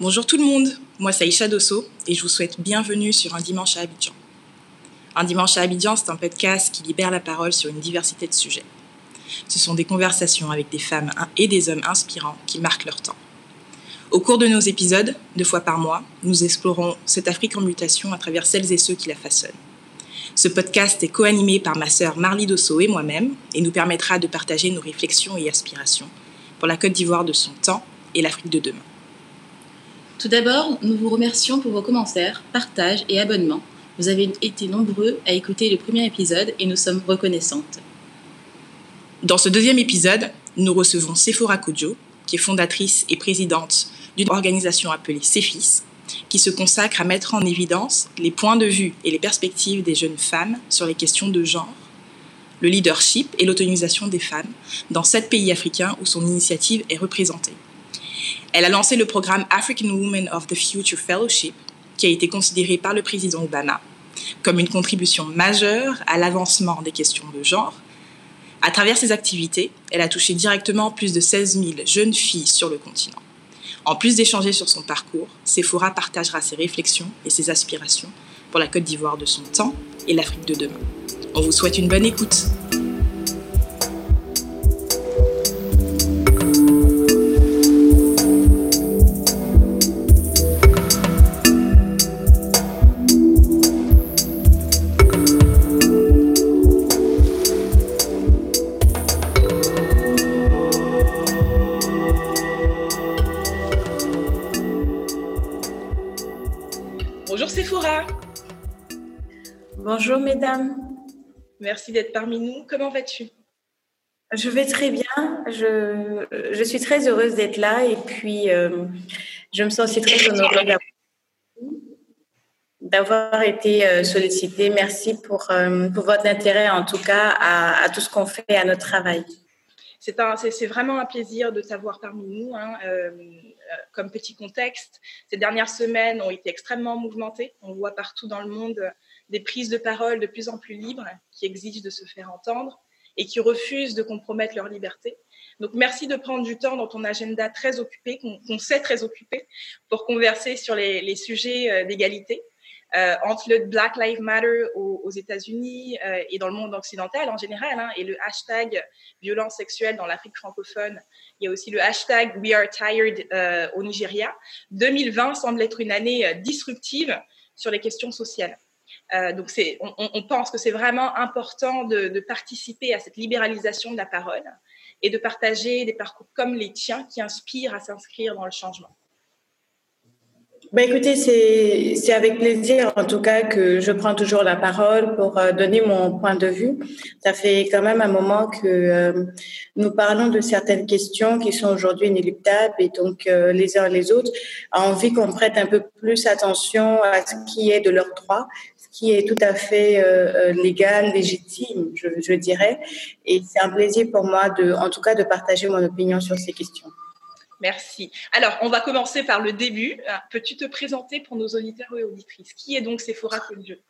Bonjour tout le monde, moi c'est Aïcha Dosso et je vous souhaite bienvenue sur Un Dimanche à Abidjan. Un Dimanche à Abidjan, c'est un podcast qui libère la parole sur une diversité de sujets. Ce sont des conversations avec des femmes et des hommes inspirants qui marquent leur temps. Au cours de nos épisodes, deux fois par mois, nous explorons cette Afrique en mutation à travers celles et ceux qui la façonnent. Ce podcast est co-animé par ma sœur Marlie Dosso et moi-même et nous permettra de partager nos réflexions et aspirations pour la Côte d'Ivoire de son temps et l'Afrique de demain. Tout d'abord, nous vous remercions pour vos commentaires, partages et abonnements. Vous avez été nombreux à écouter le premier épisode et nous sommes reconnaissantes. Dans ce deuxième épisode, nous recevons Sephora Kodjo, qui est fondatrice et présidente d'une organisation appelée CEFIS, qui se consacre à mettre en évidence les points de vue et les perspectives des jeunes femmes sur les questions de genre, le leadership et l'autonomisation des femmes dans sept pays africains où son initiative est représentée. Elle a lancé le programme African Women of the Future Fellowship, qui a été considéré par le président Obama comme une contribution majeure à l'avancement des questions de genre. À travers ses activités, elle a touché directement plus de 16 000 jeunes filles sur le continent. En plus d'échanger sur son parcours, Sephora partagera ses réflexions et ses aspirations pour la Côte d'Ivoire de son temps et l'Afrique de demain. On vous souhaite une bonne écoute. Bonjour mesdames. Merci d'être parmi nous. Comment vas-tu? Je vais très bien. Je, je suis très heureuse d'être là et puis euh, je me sens aussi très honorée d'avoir été euh, sollicitée. Merci pour, euh, pour, votre intérêt en tout cas à, à tout ce qu'on fait à notre travail. C'est vraiment un plaisir de t'avoir parmi nous. Hein. comme petit contexte, ces dernières semaines ont été extrêmement mouvementées. On voit partout dans le monde des prises de parole de plus en plus libres qui exigent de se faire entendre et qui refusent de compromettre leur liberté. Donc merci de prendre du temps dans ton agenda très occupé, qu'on sait très occupé, pour converser sur les, sujets euh, d'égalité. Euh, entre le Black Lives Matter aux, États-Unis euh, et dans le monde occidental en général, hein, et le hashtag violence sexuelle dans l'Afrique francophone. Il y a aussi le hashtag We Are Tired au Nigeria. 2020 semble être une année disruptive sur les questions sociales. Euh, donc, on, pense que c'est vraiment important de, participer à cette libéralisation de la parole et de partager des parcours comme les tiens qui inspirent à s'inscrire dans le changement. Ben écoutez, c'est avec plaisir en tout cas que je prends toujours la parole pour euh, donner mon point de vue. Ça fait quand même un moment que euh, nous parlons de certaines questions qui sont aujourd'hui inéluctables et donc les uns et les autres ont envie qu'on prête un peu plus attention à ce qui est de leurs droits qui est tout à fait euh, euh, légal, légitime, je, je dirais. Et c'est un plaisir pour moi, de, en tout cas, de partager mon opinion sur ces questions. Merci. Alors, on va commencer par le début. Euh, peux-tu te présenter pour nos auditeurs et auditrices? Qui est donc Sephora Dieu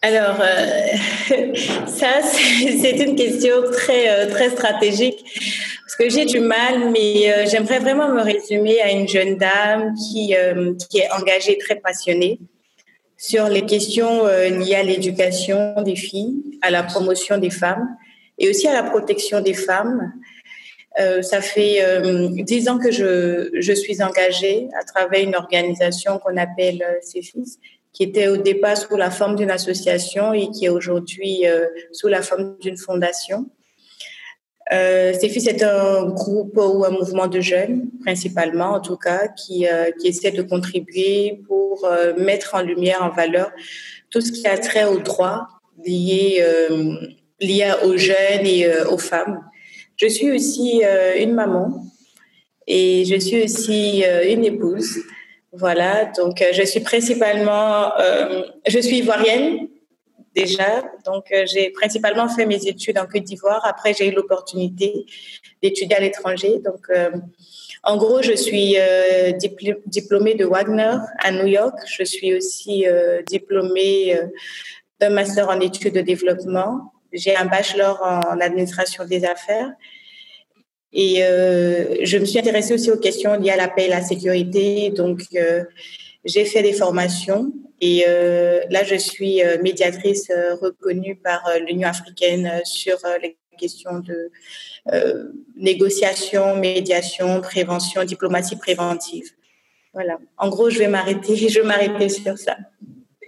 alors, euh, ça, c'est une question très, très stratégique parce que j'ai du mal, mais euh, j'aimerais vraiment me résumer à une jeune dame qui, euh, qui est engagée, très passionnée, sur les questions euh, liées à l'éducation des filles, à la promotion des femmes et aussi à la protection des femmes. Euh, ça fait euh, dix ans que je, je, suis engagée à travers une organisation qu'on appelle CEFIS, qui était au départ sous la forme d'une association et qui est aujourd'hui sous la forme d'une fondation. Euh, CEFIS est un groupe ou un mouvement de jeunes, principalement en tout cas, qui, euh, qui essaie de contribuer pour euh, mettre en lumière, en valeur tout ce qui a trait aux droits liés, liés aux jeunes et aux femmes. Je suis aussi une maman et je suis aussi une épouse. Voilà, donc je suis principalement, je suis ivoirienne déjà. Donc, j'ai principalement fait mes études en Côte d'Ivoire. Après, j'ai eu l'opportunité d'étudier à l'étranger. Donc, en gros, je suis diplômée de Wagner à New York. Je suis aussi diplômée d'un master en études de développement. J'ai un bachelor en administration des affaires. Et euh, je me suis intéressée aussi aux questions liées à la paix et la sécurité. Donc, euh, j'ai fait des formations et euh, là, je suis euh, médiatrice euh, reconnue par l'Union africaine sur les questions de négociation, médiation, prévention, diplomatie préventive. Voilà. En gros, je vais m'arrêter, je m'arrêter sur ça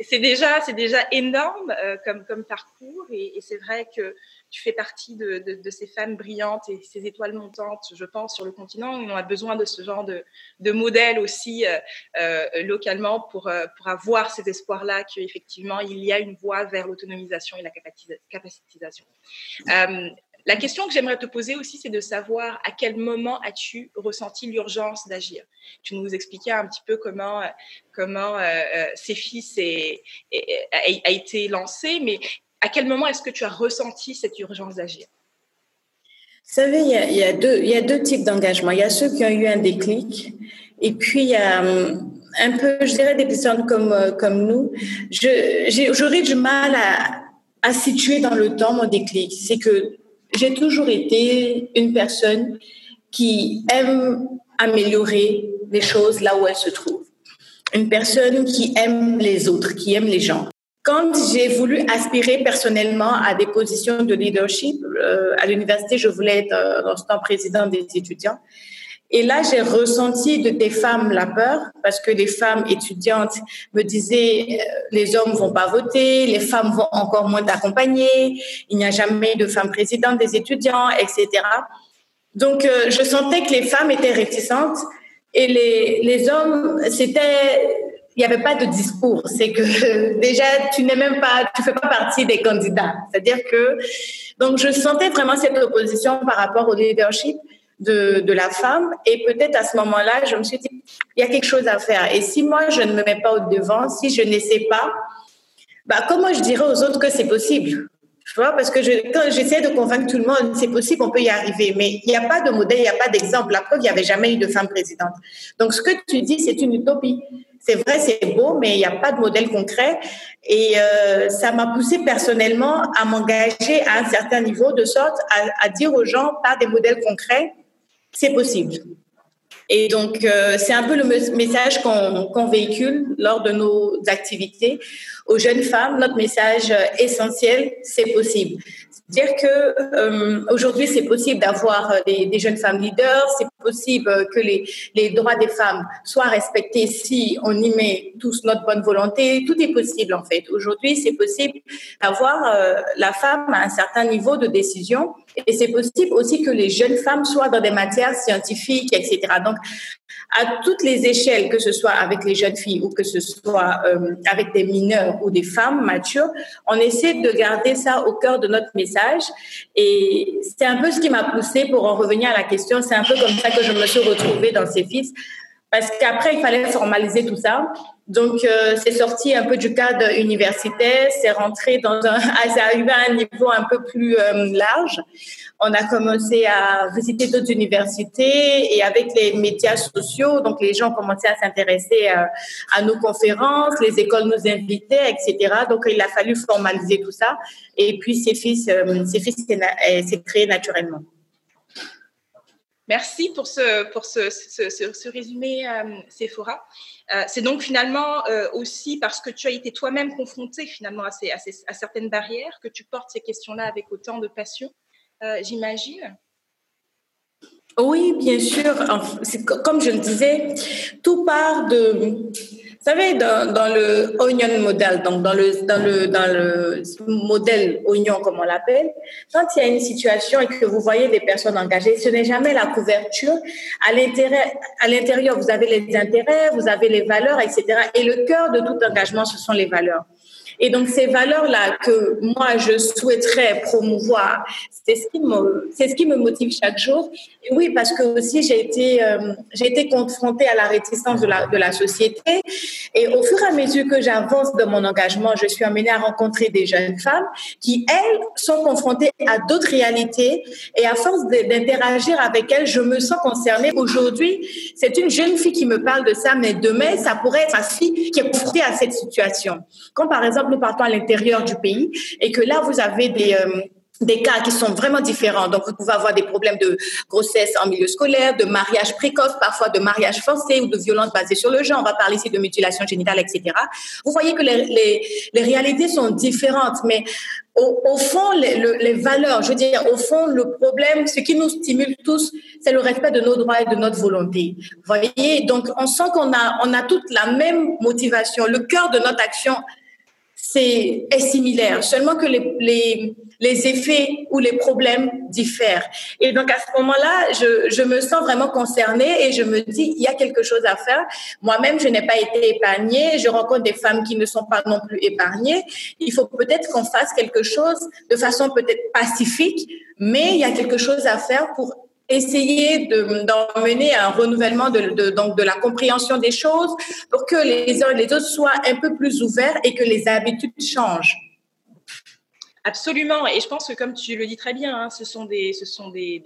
c'est déjà, c'est déjà énorme comme, comme parcours et c'est vrai que tu fais partie de, ces femmes brillantes et ces étoiles montantes, je pense, sur le continent. On a besoin de ce genre de, de modèle aussi euh, euh, localement pour, euh, avoir cet espoir-là qu'effectivement, il y a une voie vers l'autonomisation et la capacitisation. La question que j'aimerais te poser aussi, c'est de savoir à quel moment as-tu ressenti l'urgence d'agir Tu nous expliquais un petit peu comment, comment euh, est, a, été lancé, mais à quel moment est-ce que tu as ressenti cette urgence d'agir? Vous savez, il y, a, il, y a deux, types d'engagement. Il y a ceux qui ont eu un déclic, et puis il y a hum, un peu, je dirais, des personnes comme, euh, nous. J'aurais du mal à, à situer dans le temps mon déclic. C'est que j'ai toujours été une personne qui aime améliorer les choses là où elles se trouvent. Une personne qui aime les autres, qui aime les gens. Quand j'ai voulu aspirer personnellement à des positions de leadership, euh, à l'université, je voulais être euh, dans ce temps président des étudiants. Et là, j'ai ressenti de des femmes la peur parce que les femmes étudiantes me disaient euh, les hommes vont pas voter, les femmes vont encore moins t'accompagner, il n'y a jamais de femme présidente des étudiants, etc. Donc, euh, je sentais que les femmes étaient réticentes et les, les hommes, c'était, il n'y avait pas de discours. C'est que déjà, tu n'es même pas, tu fais pas partie des candidats. C'est-à-dire que, donc, je sentais vraiment cette opposition par rapport au leadership de, de la femme. Et peut-être à ce moment-là, je me suis dit, il y a quelque chose à faire. Et si moi, je ne me mets pas au devant, si je n'essaie pas, bah, comment je dirais aux autres que c'est possible? Tu vois, parce que je, quand j'essaie de convaincre tout le monde, c'est possible, on peut y arriver. Mais il n'y a pas de modèle, il n'y a pas d'exemple. La preuve, il n'y avait jamais eu de femme présidente. Donc, ce que tu dis, c'est une utopie. C'est vrai, c'est beau, mais il n'y a pas de modèle concret. Et euh, ça m'a poussé personnellement à m'engager à un certain niveau, de sorte à, dire aux gens, par des modèles concrets, c'est possible. Et donc, euh, c'est un peu le message qu'on qu véhicule lors de nos activités. Aux jeunes femmes, notre message essentiel, c'est possible. Dire que euh, aujourd'hui c'est possible d'avoir des, des, jeunes femmes leaders, c'est possible que les, les droits des femmes soient respectés si on y met tous notre bonne volonté. Tout est possible en fait. Aujourd'hui c'est possible d'avoir euh, la femme à un certain niveau de décision et c'est possible aussi que les jeunes femmes soient dans des matières scientifiques, etc. Donc à toutes les échelles, que ce soit avec les jeunes filles ou que ce soit euh, avec des mineurs ou des femmes matures, on essaie de garder ça au cœur de notre message. Et c'est un peu ce qui m'a poussée pour en revenir à la question. C'est un peu comme ça que je me suis retrouvée dans ces fils. Parce qu'après, il fallait formaliser tout ça. Donc, euh, c'est sorti un peu du cadre universitaire, c'est rentré dans un, c'est arrivé à un niveau un peu plus euh, large. On a commencé à visiter d'autres universités et avec les médias sociaux, donc les gens commençaient à s'intéresser à, euh, à, nos conférences, les écoles nous invitaient, etc. Donc, il a fallu formaliser tout ça. Et puis, ces fils, euh, ces fils s'est créé naturellement. Merci pour ce, pour ce, ce, ce, résumé, euh, Sephora. Euh, c'est donc finalement euh, aussi parce que tu as été toi-même confronté finalement à, ces, à, ces, à, certaines barrières que tu portes ces questions-là avec autant de passion, euh, j'imagine. Oui, bien sûr. Comme je le disais, tout part de vous savez, dans, le onion model, donc dans le, dans le, dans le modèle oignon, comme on l'appelle, quand il y a une situation et que vous voyez des personnes engagées, ce n'est jamais la couverture. À l'intérieur, vous avez les intérêts, vous avez les valeurs, etc. Et le cœur de tout engagement, ce sont les valeurs. Et donc ces valeurs-là que moi je souhaiterais promouvoir, c'est ce qui me, ce qui me motive chaque jour. Et oui, parce que aussi j'ai été, euh, été confrontée à la réticence de la, de la société. Et au fur et à mesure que j'avance dans mon engagement, je suis amenée à rencontrer des jeunes femmes qui, elles, sont confrontées à d'autres réalités. Et à force d'interagir avec elles, je me sens concernée. Aujourd'hui, c'est une jeune fille qui me parle de ça, mais demain, ça pourrait être ma fille qui est confrontée à cette situation. Quand par exemple, nous partons à l'intérieur du pays et que là, vous avez des... Euh, des cas qui sont vraiment différents. Donc, vous pouvez avoir des problèmes de grossesse en milieu scolaire, de mariage précoce, parfois de mariage forcé ou de violence basée sur le genre. On va parler ici de mutilation génitale, etc. Vous voyez que les, les, réalités sont différentes, mais au, au fond, les, les, valeurs, je veux dire, au fond, le problème, ce qui nous stimule tous, c'est le respect de nos droits et de notre volonté. Vous voyez, donc on sent qu'on a, on a toute la même motivation. Le cœur de notre action c'est est similaire, seulement que les, les, les, effets ou les problèmes diffèrent. Et donc à ce moment-là, je, je me sens vraiment concernée et je me dis, il y a quelque chose à faire. Moi-même, je n'ai pas été épargnée, je rencontre des femmes qui ne sont pas non plus épargnées. Il faut peut-être qu'on fasse quelque chose de façon peut-être pacifique, mais il y a quelque chose à faire pour essayer d'emmener un renouvellement de, de, donc de la compréhension des choses pour que les uns et les autres soient un peu plus ouverts et que les habitudes changent. Absolument. Et je pense que, comme tu le dis très bien, hein, ce sont des, ce sont des,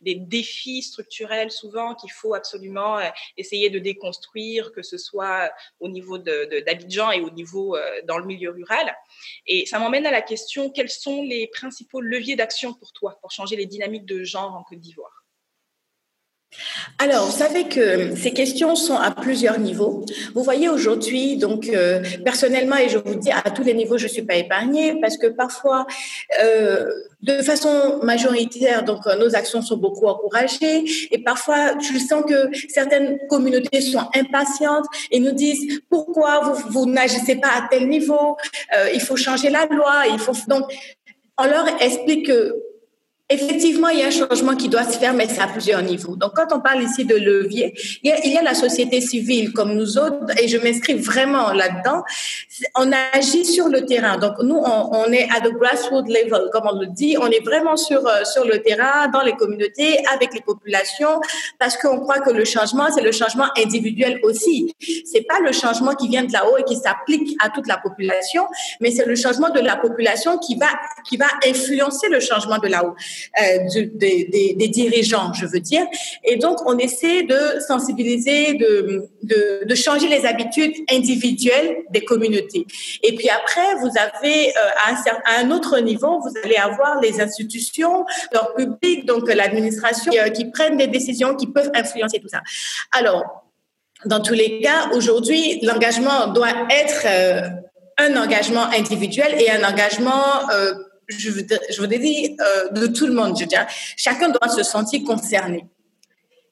des défis structurels souvent qu'il faut absolument euh, essayer de déconstruire, que ce soit au niveau d'Abidjan de, et au niveau euh, dans le milieu rural. Et ça m'emmène à la question, quels sont les principaux leviers d'action pour toi pour changer les dynamiques de genre en Côte d'Ivoire? Alors, vous savez que ces questions sont à plusieurs niveaux. Vous voyez aujourd'hui, donc euh, personnellement, et je vous dis à tous les niveaux, je suis pas épargnée parce que parfois, euh, de façon majoritaire, donc nos actions sont beaucoup encouragées et parfois, je sens que certaines communautés sont impatientes et nous disent pourquoi vous, vous n'agissez pas à tel niveau, euh, il faut changer la loi, il faut donc on leur explique que Effectivement, il y a un changement qui doit se faire, mais c'est à plusieurs niveaux. Donc, quand on parle ici de levier, il y a, il y a la société civile comme nous autres, et je m'inscris vraiment là-dedans. On agit sur le terrain. Donc, nous, on, on, est à the grassroots level, comme on le dit. On est vraiment sur euh, sur le terrain, dans les communautés, avec les populations, parce qu'on croit que le changement, c'est le changement individuel aussi. C'est pas le changement qui vient de là-haut et qui s'applique à toute la population, mais c'est le changement de la population qui va qui va influencer le changement de là-haut. Euh, des, dirigeants, je veux dire. Et donc, on essaie de sensibiliser, de, de, changer les habitudes individuelles des communautés. Et puis après, vous avez euh, à, un, autre niveau, vous allez avoir les institutions, leur public, donc l'administration, euh, qui prennent des décisions qui peuvent influencer tout ça. Alors, dans tous les cas, aujourd'hui, l'engagement doit être un engagement individuel et un engagement euh, je veux, je dire, euh, de tout le monde, je veux dire. Chacun doit se sentir concerné.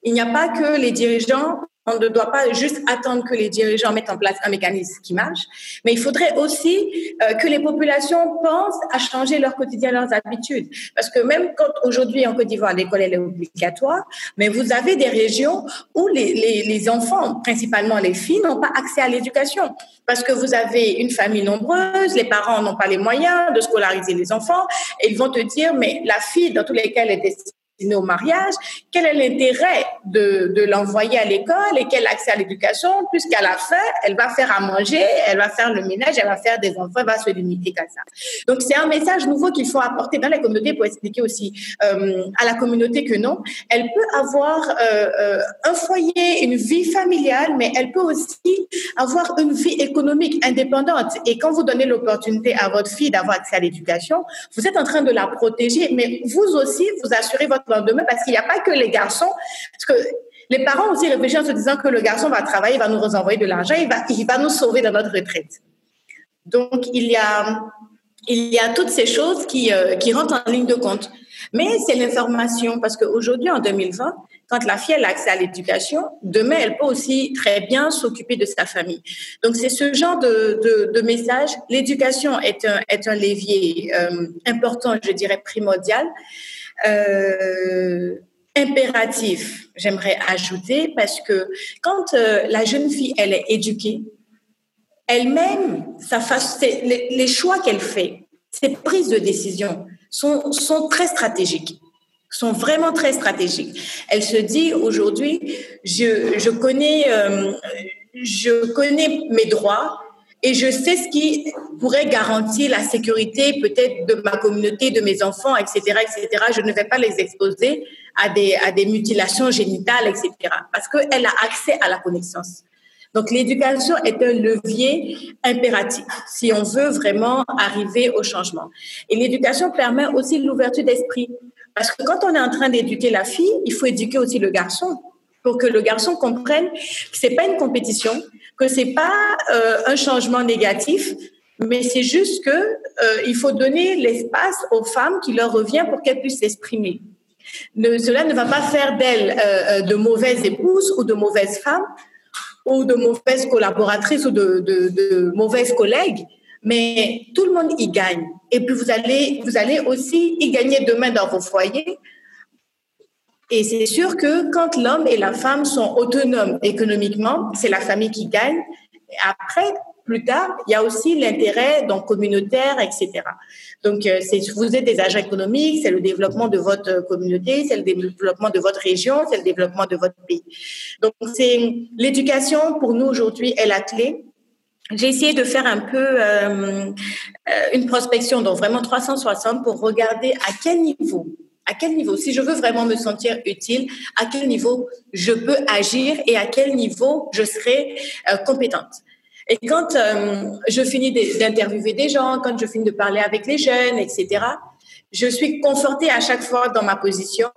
Il n'y a pas que les dirigeants on ne doit pas juste attendre que les dirigeants mettent en place un mécanisme qui marche, mais il faudrait aussi euh, que les populations pensent à changer leur quotidien, leurs habitudes. Parce que même quand aujourd'hui en Côte d'Ivoire, l'école est obligatoire, mais vous avez des régions où les, les, les enfants, principalement les filles, n'ont pas accès à l'éducation. Parce que vous avez une famille nombreuse, les parents n'ont pas les moyens de scolariser les enfants, et ils vont te dire, mais la fille, dans tous les cas, elle est destinée au mariage, quel est l'intérêt de, l'envoyer à l'école et quel accès à l'éducation, puisqu'à la fin, elle va faire à manger, elle va faire le ménage, elle va faire des enfants, elle va se limiter qu'à ça. Donc, c'est un message nouveau qu'il faut apporter dans la communauté pour expliquer aussi euh, à la communauté que non, elle peut avoir euh, euh, un foyer, une vie familiale, mais elle peut aussi avoir une vie économique indépendante. Et quand vous donnez l'opportunité à votre fille d'avoir accès à l'éducation, vous êtes en train de la protéger, mais vous aussi, vous assurez votre lendemain parce qu'il n'y a pas que les garçons. Parce que les parents aussi réfléchissent en se disant que le garçon va travailler, il va nous envoyer de l'argent, il va, il va nous sauver dans notre retraite. Donc, il y a, il y a toutes ces choses qui, euh, qui rentrent en ligne de compte. Mais c'est l'information, parce qu'aujourd'hui, en 2020, quand la fille a accès à l'éducation, demain, elle peut aussi très bien s'occuper de sa famille. Donc, c'est ce genre de, de, de message. L'éducation est un, est un levier euh, important, je dirais primordial euh, impératif, j'aimerais ajouter, parce que quand euh, la jeune fille, elle est éduquée, elle-même, les, les choix qu'elle fait, ses prises de décision sont, sont très stratégiques sont vraiment très stratégiques. Elle se dit aujourd'hui, je, je euh, je connais mes droits et je sais ce qui pourrait garantir la sécurité peut-être de ma communauté, de mes enfants, etc., etc. Je ne vais pas les exposer à des, mutilations génitales, etc. Parce qu'elle a accès à la connaissance. Donc l'éducation est un levier impératif si on veut vraiment arriver au changement. Et l'éducation permet aussi l'ouverture d'esprit. Parce que quand on est en train d'éduquer la fille, il faut éduquer aussi le garçon pour que le garçon comprenne que c'est pas une compétition, que c'est pas euh, un changement négatif, mais c'est juste que euh, il faut donner l'espace aux femmes qui leur revient pour qu'elles puissent s'exprimer. cela ne va pas faire d'elles euh, de mauvaises épouses ou de mauvaises femmes ou de mauvaises collaboratrices ou de, de, mauvaises collègues, mais tout le monde y gagne. Et puis vous allez, vous allez aussi y gagner demain dans vos foyers. Et c'est sûr que quand l'homme et la femme sont autonomes économiquement, c'est la famille qui gagne. Après, plus tard, il y a aussi l'intérêt donc communautaire, etc. Donc, euh, c'est, vous êtes des agents économiques, c'est le développement de votre communauté, c'est le développement de votre région, c'est le développement de votre pays. Donc, c'est l'éducation pour nous aujourd'hui est la clé j'ai essayé de faire un peu euh, euh, une prospection, donc vraiment 360 pour regarder à quel niveau, à quel niveau, si je veux vraiment me sentir utile, à quel niveau je peux agir et à quel niveau je serai euh, compétente? Et quand je finis d'interviewer des gens, quand je finis de parler avec les jeunes, etc., je suis confortée à chaque fois dans ma position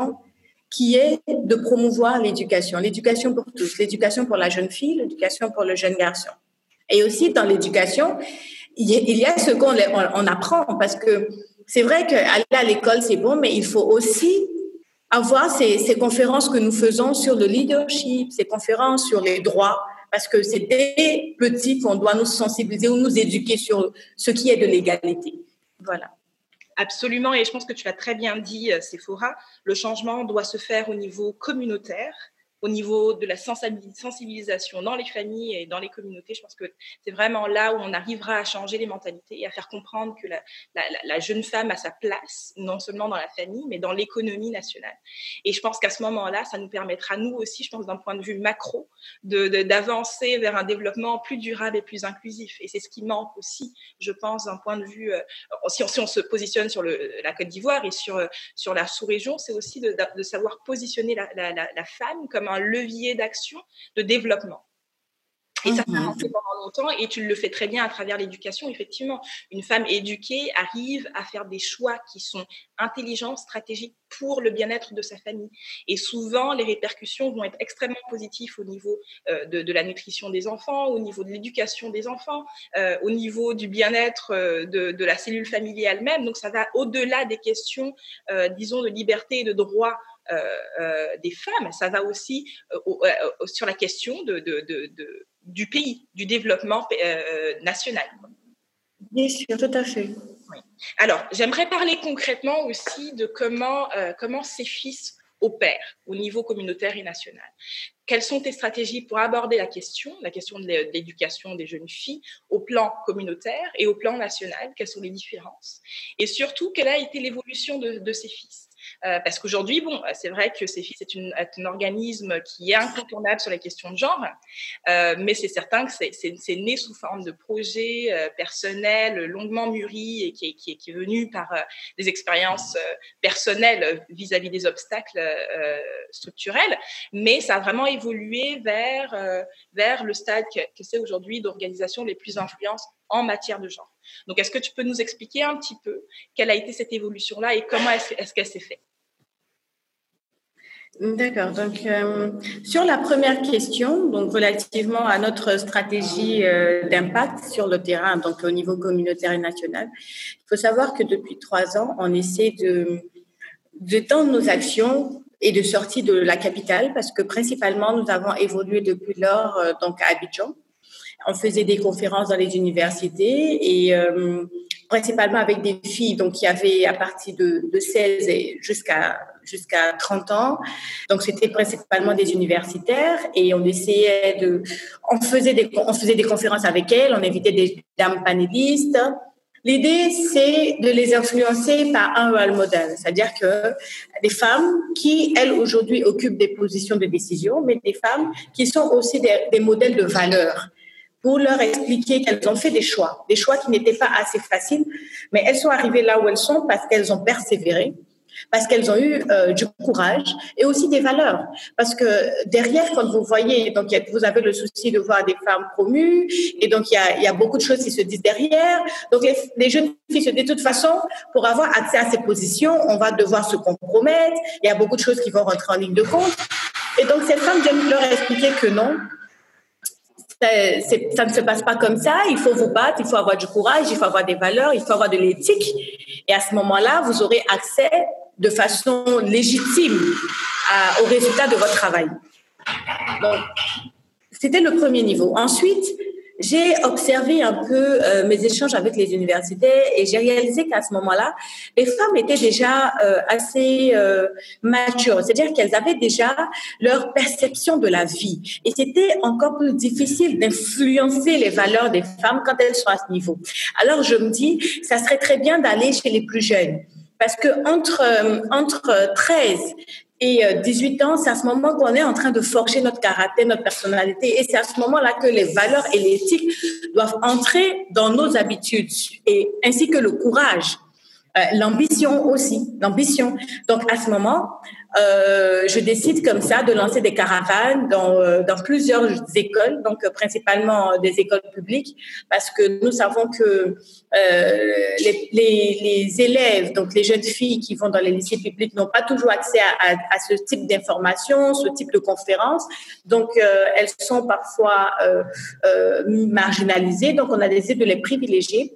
qui est de promouvoir l'éducation, l'éducation pour tous, l'éducation pour la jeune fille, l'éducation pour le jeune garçon. Et aussi dans l'éducation, il y a ce qu'on on apprend parce que c'est vrai qu'aller à l'école, c'est bon, mais il faut aussi avoir ces, ces, conférences que nous faisons sur le leadership, ces conférences sur les droits, parce que c'est des petits qu'on doit nous sensibiliser ou nous éduquer sur ce qui est de l'égalité. Voilà. Absolument, et je pense que tu l'as très bien dit, euh, Sephora, le changement doit se faire au niveau communautaire au niveau de la sensibilisation dans les familles et dans les communautés. Je pense que c'est vraiment là où on arrivera à changer les mentalités et à faire comprendre que la, jeune femme a sa place, non seulement dans la famille, mais dans l'économie nationale. Et je pense qu'à ce moment-là, ça nous permettra, nous aussi, je pense, d'un point de vue macro, d'avancer de, vers un développement plus durable et plus inclusif. Et c'est ce qui manque aussi, je pense, d'un point de vue, euh, si, on, se positionne sur la Côte d'Ivoire et sur, sur la sous-région, c'est aussi de, de, savoir positionner la, la femme comme un levier d'action, de développement. Et ça, ça a pendant longtemps et tu le fais très bien à travers l'éducation. Effectivement, une femme éduquée arrive à faire des choix qui sont intelligents, stratégiques pour le bien-être de sa famille. Et souvent, les répercussions vont être extrêmement positives au niveau euh, de, la nutrition des enfants, au niveau de l'éducation des enfants, euh, au niveau du bien-être euh, de, de, la cellule familiale elle-même. Donc, ça va au-delà des questions, disons, de liberté et de droit des femmes, ça va aussi euh, sur la question de, du pays, du développement national. Bien sûr, tout à fait. Alors, j'aimerais parler concrètement aussi de comment, comment ces fils opèrent au niveau communautaire et national. Quelles sont tes stratégies pour aborder la question, la question de l'éducation des jeunes filles au plan communautaire et au plan national? Quelles sont les différences? Et surtout, quelle a été l'évolution de, de ces fils euh, parce qu'aujourd'hui, bon, c'est vrai que CEFI, c'est un organisme qui est incontournable sur les questions de genre, euh, mais c'est certain que c'est né sous forme de projet euh, personnel, longuement mûri et qui est, qui est, qui est venu par des expériences personnelles vis-à-vis des obstacles structurels, mais ça a vraiment évolué vers, vers le stade que, que c'est aujourd'hui d'organisation les plus influentes en matière de genre. Donc, est-ce que tu peux nous expliquer un petit peu quelle a été cette évolution-là et comment est-ce qu'elle s'est faite? D'accord. Donc, euh, sur la première question, donc relativement à notre stratégie euh, d'impact sur le terrain, donc au niveau communautaire et national, il faut savoir que depuis trois ans, on essaie de d'étendre nos actions et de sortir de la capitale parce que principalement nous avons évolué depuis lors euh, donc à Abidjan On faisait des conférences dans les universités et principalement avec des filles, donc il y avait à partir de, de 16 jusqu'à jusqu'à 30 ans. Donc c'était principalement des universitaires et on essayait de, on faisait des, on faisait des conférences avec elles, on invitait des dames panélistes. L'idée, c'est de les influencer par un role model, c'est-à-dire que des femmes qui, elles, aujourd'hui, occupent des positions de décision, mais des femmes qui sont aussi des, des modèles de valeur pour leur expliquer qu'elles ont fait des choix, des choix qui n'étaient pas assez faciles, mais elles sont arrivées là où elles sont parce qu'elles ont persévéré, parce qu'elles ont eu euh, du courage et aussi des valeurs. Parce que derrière, quand vous voyez, donc vous avez le souci de voir des femmes promues, et donc il y a, beaucoup de choses qui se disent derrière. Donc les, les, jeunes filles se disent de toute façon, pour avoir accès à ces positions, on va devoir se compromettre. Il y a beaucoup de choses qui vont rentrer en ligne de compte. Et donc ces femmes viennent leur expliquer que non, ça ne se passe pas comme ça. Il faut vous battre, il faut avoir du courage, il faut avoir des valeurs, il faut avoir de l'éthique. Et à ce moment-là, vous aurez accès de façon légitime à, au résultat de votre travail. Donc, c'était le premier niveau. Ensuite, j'ai observé un peu euh, mes échanges avec les universités et j'ai réalisé qu'à ce moment-là, les femmes étaient déjà euh, assez euh, matures, c'est-à-dire qu'elles avaient déjà leur perception de la vie. Et c'était encore plus difficile d'influencer les valeurs des femmes quand elles sont à ce niveau. Alors je me dis, ça serait très bien d'aller chez les plus jeunes. Parce que entre, entre 13 et 18 euh, ans, c'est à ce moment qu'on est en train de forger notre caractère, notre personnalité. Et c'est à ce moment-là que les valeurs et l'éthique doivent entrer dans nos habitudes, et ainsi que le courage. Euh, l'ambition aussi, l'ambition. Donc à ce moment, euh, je décide comme ça de lancer des caravanes dans, euh, dans plusieurs écoles, donc euh, principalement des écoles publiques, parce que nous savons que euh, les, les, les, élèves, donc les jeunes filles qui vont dans les lycées publics, n'ont pas toujours accès à, à, à ce type d'informations, ce type de conférences. Donc elles sont parfois marginalisées. Donc on a décidé de les privilégier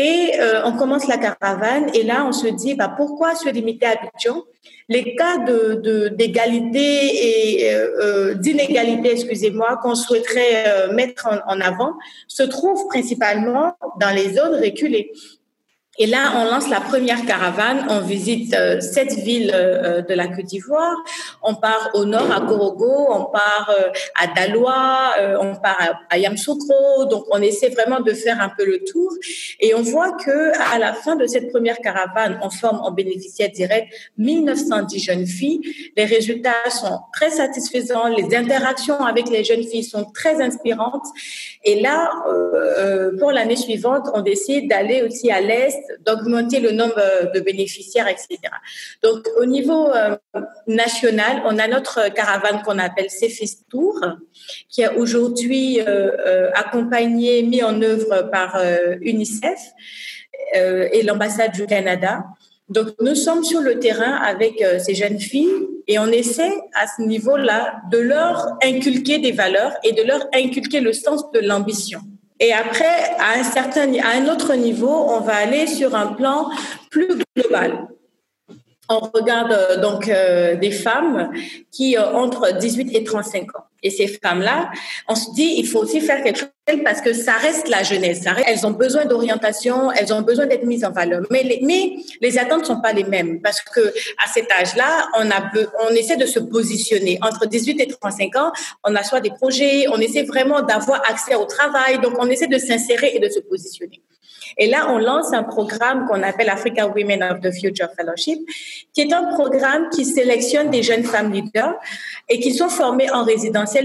et euh, on commence la caravane et là, on se dit, bah, pourquoi se limiter à Abidjan? Les cas de, d'égalité et euh, euh, d'inégalité, excusez-moi, qu'on souhaiterait mettre en, avant se trouvent principalement dans les zones reculées. Et là, on lance la première caravane. On visite euh, sept villes euh, de la Côte d'Ivoire. On part au nord à Gorogo, on part euh, à Daloa, on part à, Yamsoukro. Donc, on essaie vraiment de faire un peu le tour. Et on voit que à la fin de cette première caravane, on forme en bénéficiaire direct 1910 jeunes filles. Les résultats sont très satisfaisants. Les interactions avec les jeunes filles sont très inspirantes. Et là, pour l'année suivante, on décide d'aller aussi à l'est d'augmenter le nombre de bénéficiaires, etc. Donc, au niveau euh, national, on a notre caravane qu'on appelle Cefis Tour, qui est aujourd'hui euh, euh, accompagné, mis en œuvre par UNICEF et l'ambassade du Canada. Donc, nous sommes sur le terrain avec ces jeunes filles et on essaie à ce niveau-là de leur inculquer des valeurs et de leur inculquer le sens de l'ambition. Et après, à un certain, à un autre niveau, on va aller sur un plan plus global on regarde euh, donc euh, des femmes qui ont entre 18 et 35 ans. Et ces femmes-là, on se dit, il faut aussi faire quelque chose parce que ça reste la jeunesse. elles ont besoin d'orientation, elles ont besoin d'être mises en valeur. Mais les, attentes sont pas les mêmes parce que à cet âge-là, on essaie de se positionner entre 18 et 35 ans. On a soit des projets, on essaie vraiment d'avoir accès au travail. Donc, on essaie de s'insérer et de se positionner. Et là, on lance un programme qu'on appelle Africa Women of the Future Fellowship, qui est un programme qui sélectionne des jeunes femmes leaders et qui sont formées en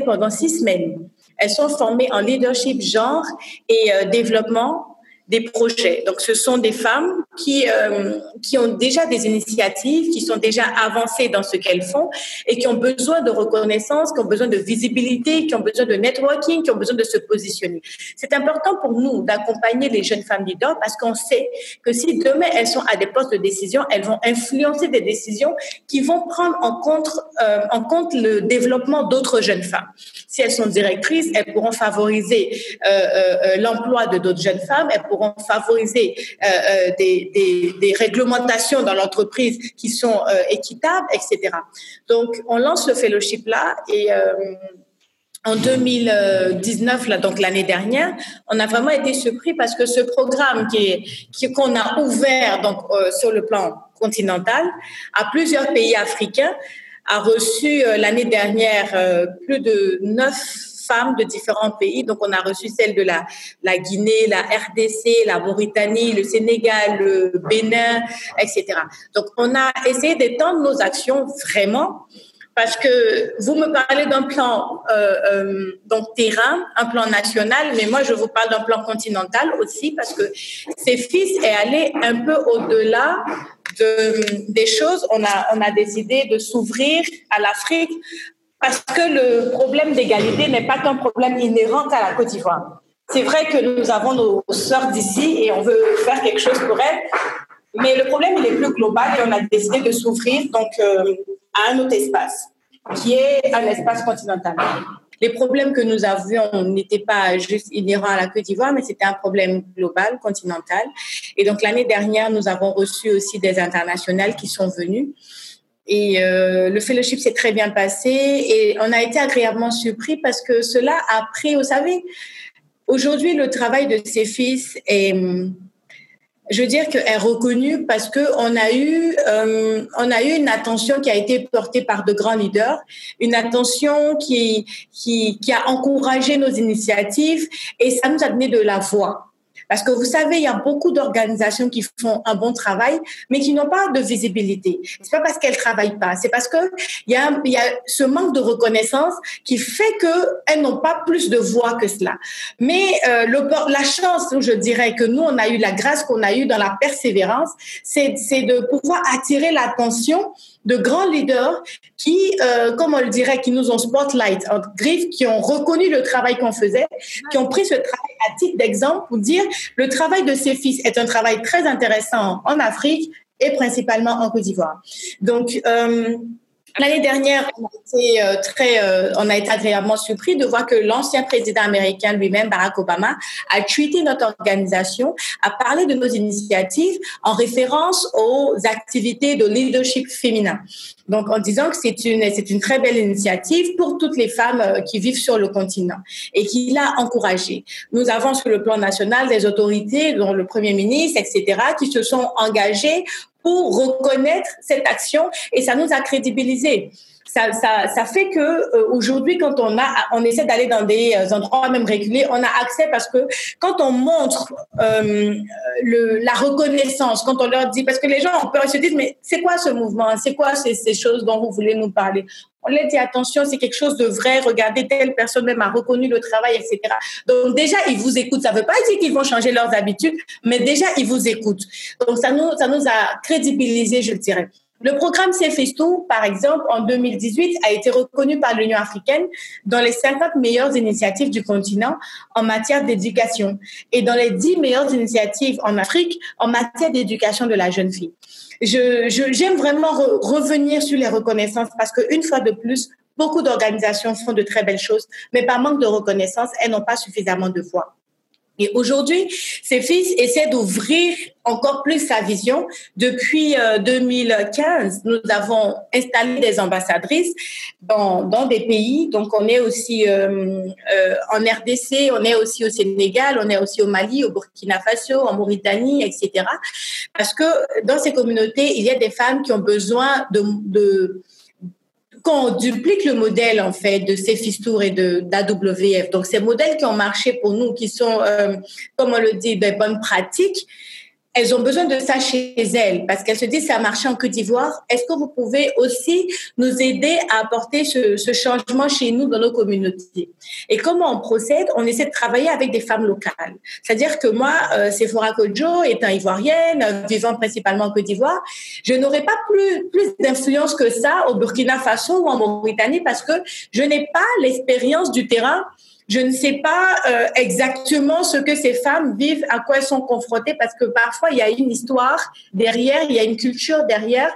pendant six semaines. Elles sont formées en leadership, genre et euh, développement des projets. Donc, ce sont des femmes qui, euh, qui ont déjà des initiatives, qui sont déjà avancées dans ce qu'elles font et qui ont besoin de reconnaissance, qui ont besoin de visibilité, qui ont besoin de networking, qui ont besoin de se positionner. C'est important pour nous d'accompagner les jeunes femmes leaders parce qu'on sait que si demain elles sont à des postes de décision, elles vont influencer des décisions qui vont prendre en compte, euh, en compte le développement d'autres jeunes femmes. Si elles sont directrices, elles pourront favoriser euh, l'emploi de d'autres jeunes femmes, pourront favoriser euh, euh, des, des, réglementations dans l'entreprise qui sont euh, équitables, etc. Donc, on lance le fellowship là et en 2019, là, donc l'année dernière, on a vraiment été surpris parce que ce programme qui qui, qu'on a ouvert donc sur le plan continental à plusieurs pays africains a reçu l'année dernière plus de neuf de différents pays. Donc, on a reçu celles de la, la Guinée, la RDC, la Mauritanie, le Sénégal, le Bénin, etc. Donc, on a essayé d'étendre nos actions vraiment parce que vous me parlez d'un plan euh, euh, donc terrain, un plan national, mais moi je vous parle d'un plan continental aussi parce que ces fils est allé un peu au-delà de, des choses. On a on a décidé de s'ouvrir à l'Afrique parce que le problème d'égalité n'est pas qu'un problème inhérent à la Côte d'Ivoire. C'est vrai que nous avons nos sœurs d'ici et on veut faire quelque chose pour elles, mais le problème il est plus global et on a décidé de s'ouvrir donc euh, à un autre espace, qui est un espace continental. Les problèmes que nous avions n'étaient pas juste inhérents à la Côte d'Ivoire, mais c'était un problème global, continental. Et donc l'année dernière, nous avons reçu aussi des internationales qui sont venues. Et euh, le fellowship s'est très bien passé et on a été agréablement surpris parce que cela a pris, vous savez, aujourd'hui le travail de ces fils est je veux dire est reconnue parce que on a eu euh, on a eu une attention qui a été portée par de grands leaders, une attention qui qui qui a encouragé nos initiatives et ça nous a donné de la voix. Parce que vous savez, il y a beaucoup d'organisations qui font un bon travail, mais qui n'ont pas de visibilité. C'est pas parce qu'elles travaillent pas, c'est parce que il y a, y a ce manque de reconnaissance qui fait que elles n'ont pas plus de voix que cela. Mais euh, le, la chance, je dirais que nous on a eu la grâce qu'on a eu dans la persévérance, c'est de pouvoir attirer l'attention de grands leaders qui, euh, comme on le dirait, qui nous ont spotlight en griffe, qui ont reconnu le travail qu'on faisait, qui ont pris ce travail à titre d'exemple pour dire le travail de ces fils est un travail très intéressant en Afrique et principalement en Côte d'Ivoire. Donc, euh, L'année dernière, on a, été euh, très, euh, on a été agréablement surpris de voir que l'ancien président américain lui-même, Barack Obama, a tweeté notre organisation, a parlé de nos initiatives en référence aux activités de leadership féminin. Donc, en disant que c'est une, c'est une très belle initiative pour toutes les femmes euh, qui vivent sur le continent et qui l'a encouragée. Nous avons sur le plan national des autorités, dont le Premier ministre, etc., qui se sont engagées pour reconnaître cette action et ça nous a crédibilisé. Ça, ça, ça, fait que euh, aujourd'hui, quand on a, on essaie d'aller dans des euh, endroits même réguliers, on a accès parce que quand on montre euh, le, la reconnaissance, quand on leur dit, parce que les gens ont peur, ils se disent, mais c'est quoi ce mouvement? C'est quoi ces, ces choses dont vous voulez nous parler? On leur dit attention, c'est quelque chose de vrai, regardez, telle personne même a reconnu le travail, etc. Donc déjà, ils vous écoutent. Ça ne veut pas dire qu'ils vont changer leurs habitudes, mais déjà, ils vous écoutent. Donc ça nous, ça nous a crédibilisé, je dirais. Le programme CFESTO, par exemple, en 2018, a été reconnu par l'Union africaine dans les 50 meilleures initiatives du continent en matière d'éducation et dans les 10 meilleures initiatives en Afrique en matière d'éducation de la jeune fille. Je, j'aime vraiment revenir sur les reconnaissances parce qu'une fois de plus, beaucoup d'organisations font de très belles choses, mais par manque de reconnaissance, elles n'ont pas suffisamment de voix. Et aujourd'hui, ces fils essaient d'ouvrir encore plus sa vision. Depuis 2015, euh, nous avons installé des ambassadrices dans, des pays. Donc, on est aussi euh, euh, en RDC, on est aussi au Sénégal, on est aussi au Mali, au Burkina Faso, en Mauritanie, etc. Parce que dans ces communautés, il y a des femmes qui ont besoin de quand on duplique le modèle en fait de Tour et de d'AWF, donc ces modèles qui ont marché pour nous, qui sont, euh, comme on le dit, des bonnes pratiques, elles ont besoin de ça chez elles parce qu'elles se disent ça a marché en Côte d'Ivoire. Est-ce que vous pouvez aussi nous aider à apporter ce, ce, changement chez nous dans nos communautés? Et comment on procède? On essaie de travailler avec des femmes locales. C'est-à-dire que moi, euh, Sephora Kojo étant ivoirienne, euh, vivant principalement en Côte d'Ivoire, je n'aurais pas plus, plus d'influence que ça au Burkina Faso ou en Mauritanie parce que je n'ai pas l'expérience du terrain je ne sais pas euh, exactement ce que ces femmes vivent, à quoi elles sont confrontées, parce que parfois il y a une histoire derrière, il y a une culture derrière.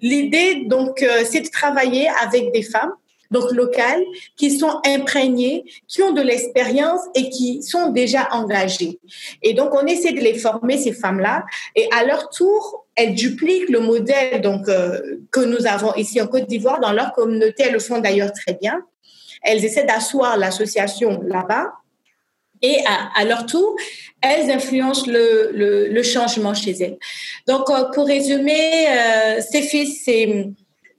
L'idée, donc, euh, c'est de travailler avec des femmes, donc locales, qui sont imprégnées, qui ont de l'expérience et qui sont déjà engagées. Et donc, on essaie de les former ces femmes-là, et à leur tour, elles dupliquent le modèle donc euh, que nous avons ici en Côte d'Ivoire dans leur communauté. Elles le font d'ailleurs très bien elles essaient d'asseoir l'association là-bas. Et à, leur tour, elles influencent le, changement chez elles. Donc, euh, pour résumer, euh, CEFIS, c'est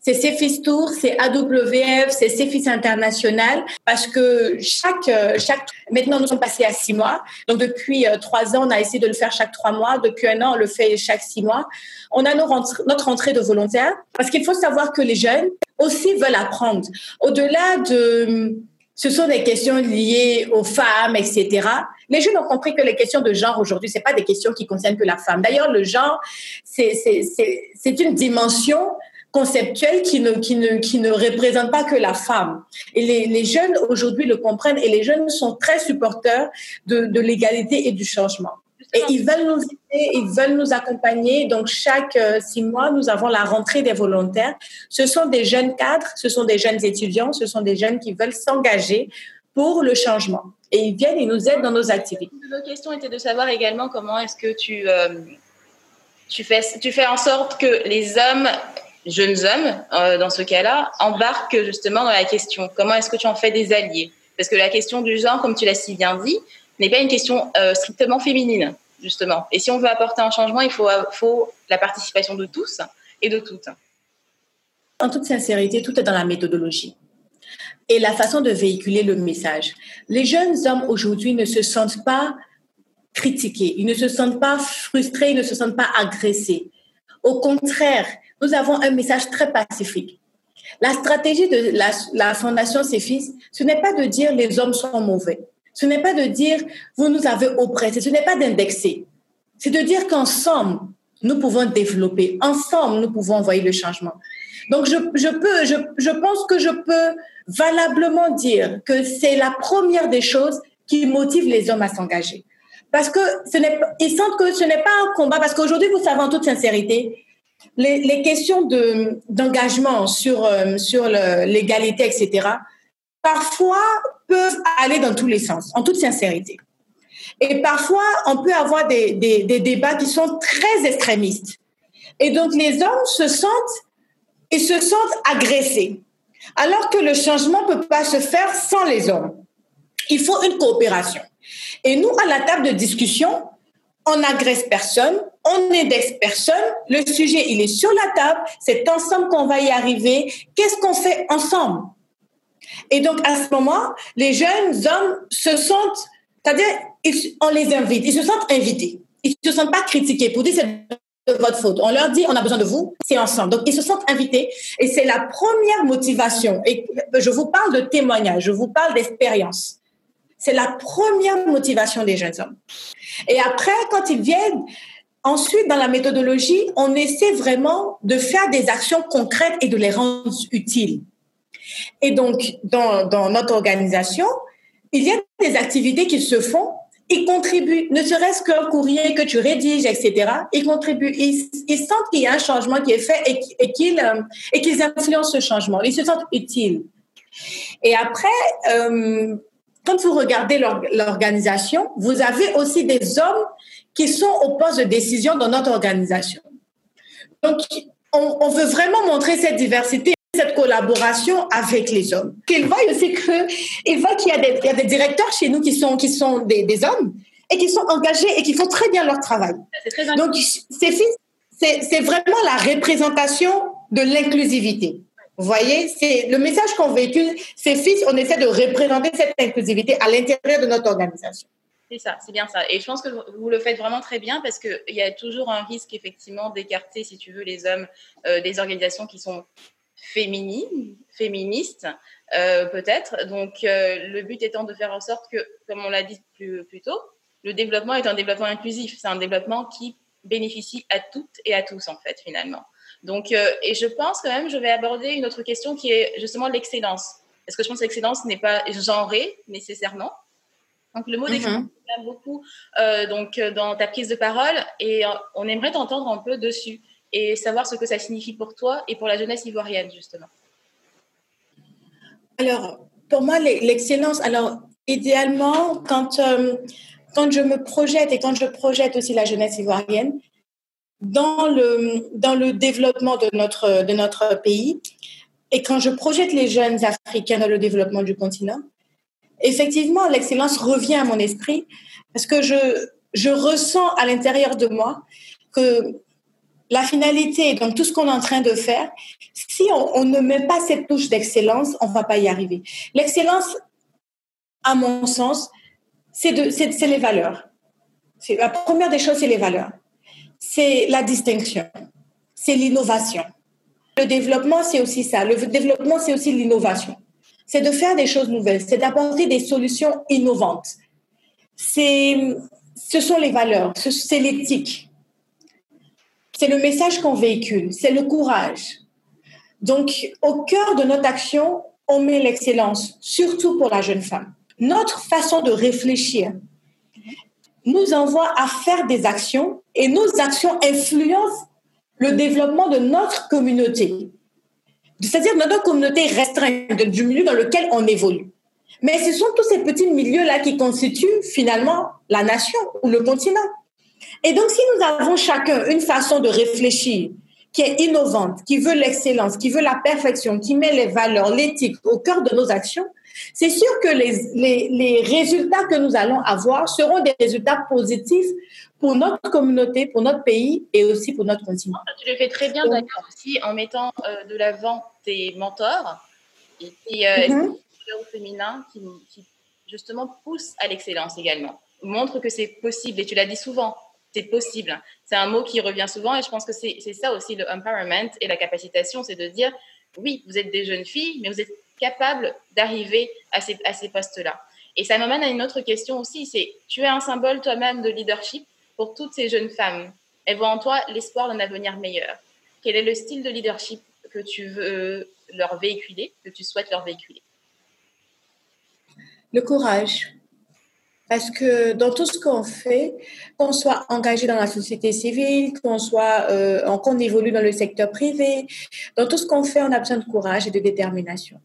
c'est CEFIS Tour, c'est AWF, c'est CEFIS International, parce que chaque, euh, chaque, maintenant nous sommes passés à six mois. Donc depuis euh, trois ans, on a essayé de le faire chaque trois mois. Depuis un an, on le fait chaque six mois. On a notre rentrée de volontaires, parce qu'il faut savoir que les jeunes aussi veulent apprendre. Au-delà de, ce sont des questions liées aux femmes, etc. Les jeunes ont compris que les questions de genre aujourd'hui, c'est pas des questions qui concernent que la femme. D'ailleurs, le genre, c'est une dimension conceptuel qui ne, qui, ne, qui ne représente pas que la femme. Et les, les jeunes aujourd'hui le comprennent et les jeunes sont très supporters de, de l'égalité et du changement. Et ils veulent nous aider, ils veulent nous accompagner. Donc, chaque euh, six mois, nous avons la rentrée des volontaires. Ce sont des jeunes cadres, ce sont des jeunes étudiants, ce sont des jeunes qui veulent s'engager pour le changement. Et ils viennent et nous aident dans nos activités. Nos questions étaient de savoir également comment est-ce que tu, euh, tu, fais, tu fais en sorte que les hommes jeunes hommes, euh, dans ce cas-là, embarquent justement dans la question comment est-ce que tu en fais des alliés? Parce que la question du genre, comme tu l'as si bien dit, n'est pas une question euh, strictement féminine, justement. Et si on veut apporter un changement, il faut, faut la participation de tous et de toutes. En toute sincérité, tout est dans la méthodologie et la façon de véhiculer le message. Les jeunes hommes aujourd'hui ne se sentent pas critiqués, ils ne se sentent pas frustrés, ils ne se sentent pas agressés. Au contraire, nous avons un message très pacifique. La stratégie de la, Fondation Cefis, ce n'est pas de dire les hommes sont mauvais. Ce n'est pas de dire vous nous avez oppressés. Ce n'est pas d'indexer. C'est de dire qu'ensemble, nous pouvons développer. Ensemble, nous pouvons envoyer le changement. Donc, je, je peux, je, je pense que je peux valablement dire que c'est la première des choses qui motive les hommes à s'engager. Parce que sentent que ce n'est pas un combat. Parce qu'aujourd'hui, vous savez en toute sincérité, les, questions de, d'engagement sur, euh, sur l'égalité, etc., parfois peuvent aller dans tous les sens, en toute sincérité. Et parfois, on peut avoir des, des, des débats qui sont très extrémistes. Et donc, les hommes se sentent, ils se sentent agressés. Alors que le changement ne peut pas se faire sans les hommes. Il faut une coopération. Et nous, à la table de discussion, on n'agresse personne, on n'indexe personne. Le sujet, il est sur la table. C'est ensemble qu'on va y arriver. Qu'est-ce qu'on fait ensemble? Et donc, à ce moment, les jeunes hommes se sentent, c'est-à-dire, on les invite, ils se sentent invités. Ils ne se sentent pas critiqués pour dire c'est votre faute. On leur dit, on a besoin de vous, c'est ensemble. Donc, ils se sentent invités et c'est la première motivation. Et je vous parle de témoignage, je vous parle d'expérience. C'est la première motivation des jeunes hommes. Et après, quand ils viennent, ensuite, dans la méthodologie, on essaie vraiment de faire des actions concrètes et de les rendre utiles. Et donc, dans, notre organisation, il y a des activités qui se font ils contribuent, ne serait-ce qu'un courrier que tu rédiges, etc. Ils contribuent, ils, sentent qu'il y a un changement qui est fait et, et qu'ils euh, et qu'ils influencent ce changement. Ils se sentent utiles. Et après, euh, quand vous regardez l'organisation, vous avez aussi des hommes qui sont au poste de décision dans notre organisation. Donc, on, veut vraiment montrer cette diversité, cette collaboration avec les hommes. Qu'ils voient aussi que, qu'il y, a des, y a des directeurs chez nous qui sont, qui sont des, des, hommes et qui sont engagés et qui font très bien leur travail. Donc, c'est vraiment la représentation de l'inclusivité. Vous voyez, c'est le message qu'on véhicule, c'est fils, on essaie de représenter cette inclusivité à l'intérieur de notre organisation. C'est ça, c'est bien ça. Et je pense que vous le faites vraiment très bien parce qu'il y a toujours un risque, effectivement, d'écarter, si tu veux, les hommes euh, des organisations qui sont féminines, féministes, euh, peut-être. Donc, euh, le but étant de faire en sorte que, comme on l'a dit plus tôt, le développement est un développement inclusif. C'est un développement qui bénéficie à toutes et à tous, en fait, finalement. Donc, euh, et je pense quand même, je vais aborder une autre question qui est justement l'excellence. Parce que je pense que l'excellence n'est pas genrée nécessairement. Donc, le mot d'excellence mm beaucoup euh, donc, euh, dans ta prise de parole et on aimerait t'entendre un peu dessus et savoir ce que ça signifie pour toi et pour la jeunesse ivoirienne, justement. Alors, pour moi, l'excellence, alors, idéalement, quand, quand je me projette et quand je projette aussi la jeunesse ivoirienne, dans le, dans le développement de notre, de notre pays, et quand je projette les jeunes Africains dans le développement du continent, effectivement, l'excellence revient à mon esprit parce que je, je ressens à l'intérieur de moi que la finalité, donc tout ce qu'on est en train de faire, si on, ne met pas cette touche d'excellence, on ne va pas y arriver. L'excellence, à mon sens, c'est les valeurs. La première des choses, c'est les valeurs. C'est la distinction. C'est l'innovation. Le développement, c'est aussi ça. Le développement, c'est aussi l'innovation. C'est de faire des choses nouvelles. C'est d'apporter des solutions innovantes. Ce sont les valeurs. C'est l'éthique. C'est le message qu'on véhicule. C'est le courage. Donc, au cœur de notre action, on met l'excellence, surtout pour la jeune femme. Notre façon de réfléchir nous envoie à faire des actions et nos actions influencent le développement de notre communauté. C'est-à-dire notre communauté restreinte, du milieu dans lequel on évolue. Mais ce sont tous ces petits milieux-là qui constituent finalement la nation ou le continent. Et donc, si nous avons chacun une façon de réfléchir qui est innovante, qui veut l'excellence, qui veut la perfection, qui met les valeurs, l'éthique au cœur de nos actions, c'est sûr que les, les, les, résultats que nous allons avoir seront des résultats positifs pour notre communauté, pour notre pays et aussi pour notre continent. Tu le fais très bien d'ailleurs aussi en mettant euh, de l'avant tes mentors et tes euh, mm féminins qui, qui, justement poussent à l'excellence également, montrent que c'est possible et tu l'as dit souvent, c'est possible. C'est un mot qui revient souvent et je pense que c'est ça aussi le empowerment et la capacitation, c'est de dire oui, vous êtes des jeunes filles, mais vous êtes capables d'arriver à ces, à ces postes-là. Et ça m'amène à une autre question aussi, c'est tu es un symbole toi-même de leadership pour toutes ces jeunes femmes. Elles voient en toi l'espoir d'un avenir meilleur. Quel est le style de leadership que tu veux leur véhiculer, que tu souhaites leur véhiculer? Le courage. Parce que dans tout ce qu'on fait, qu'on soit engagé dans la société civile, qu'on soit, euh, qu'on évolue dans le secteur privé, dans tout ce qu'on fait, on a besoin de courage et de détermination.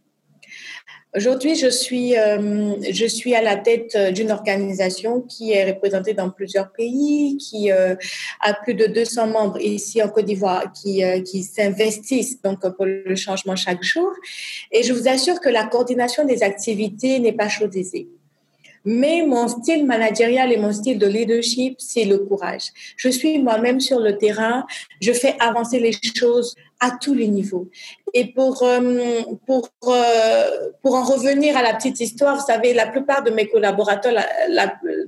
Aujourd'hui, je suis, euh, je suis à la tête euh, d'une organisation qui est représentée dans plusieurs pays, qui euh, a plus de 200 membres ici en Côte d'Ivoire, qui, qui s'investissent donc pour le changement chaque jour. Et je vous assure que la coordination des activités n'est pas chose aisée. Mais mon style managérial et mon style de leadership, c'est le courage. Je suis moi-même sur le terrain, je fais avancer les choses à tous les niveaux. Et pour, euh, pour, euh, pour en revenir à la petite histoire, vous savez, la plupart de mes collaborateurs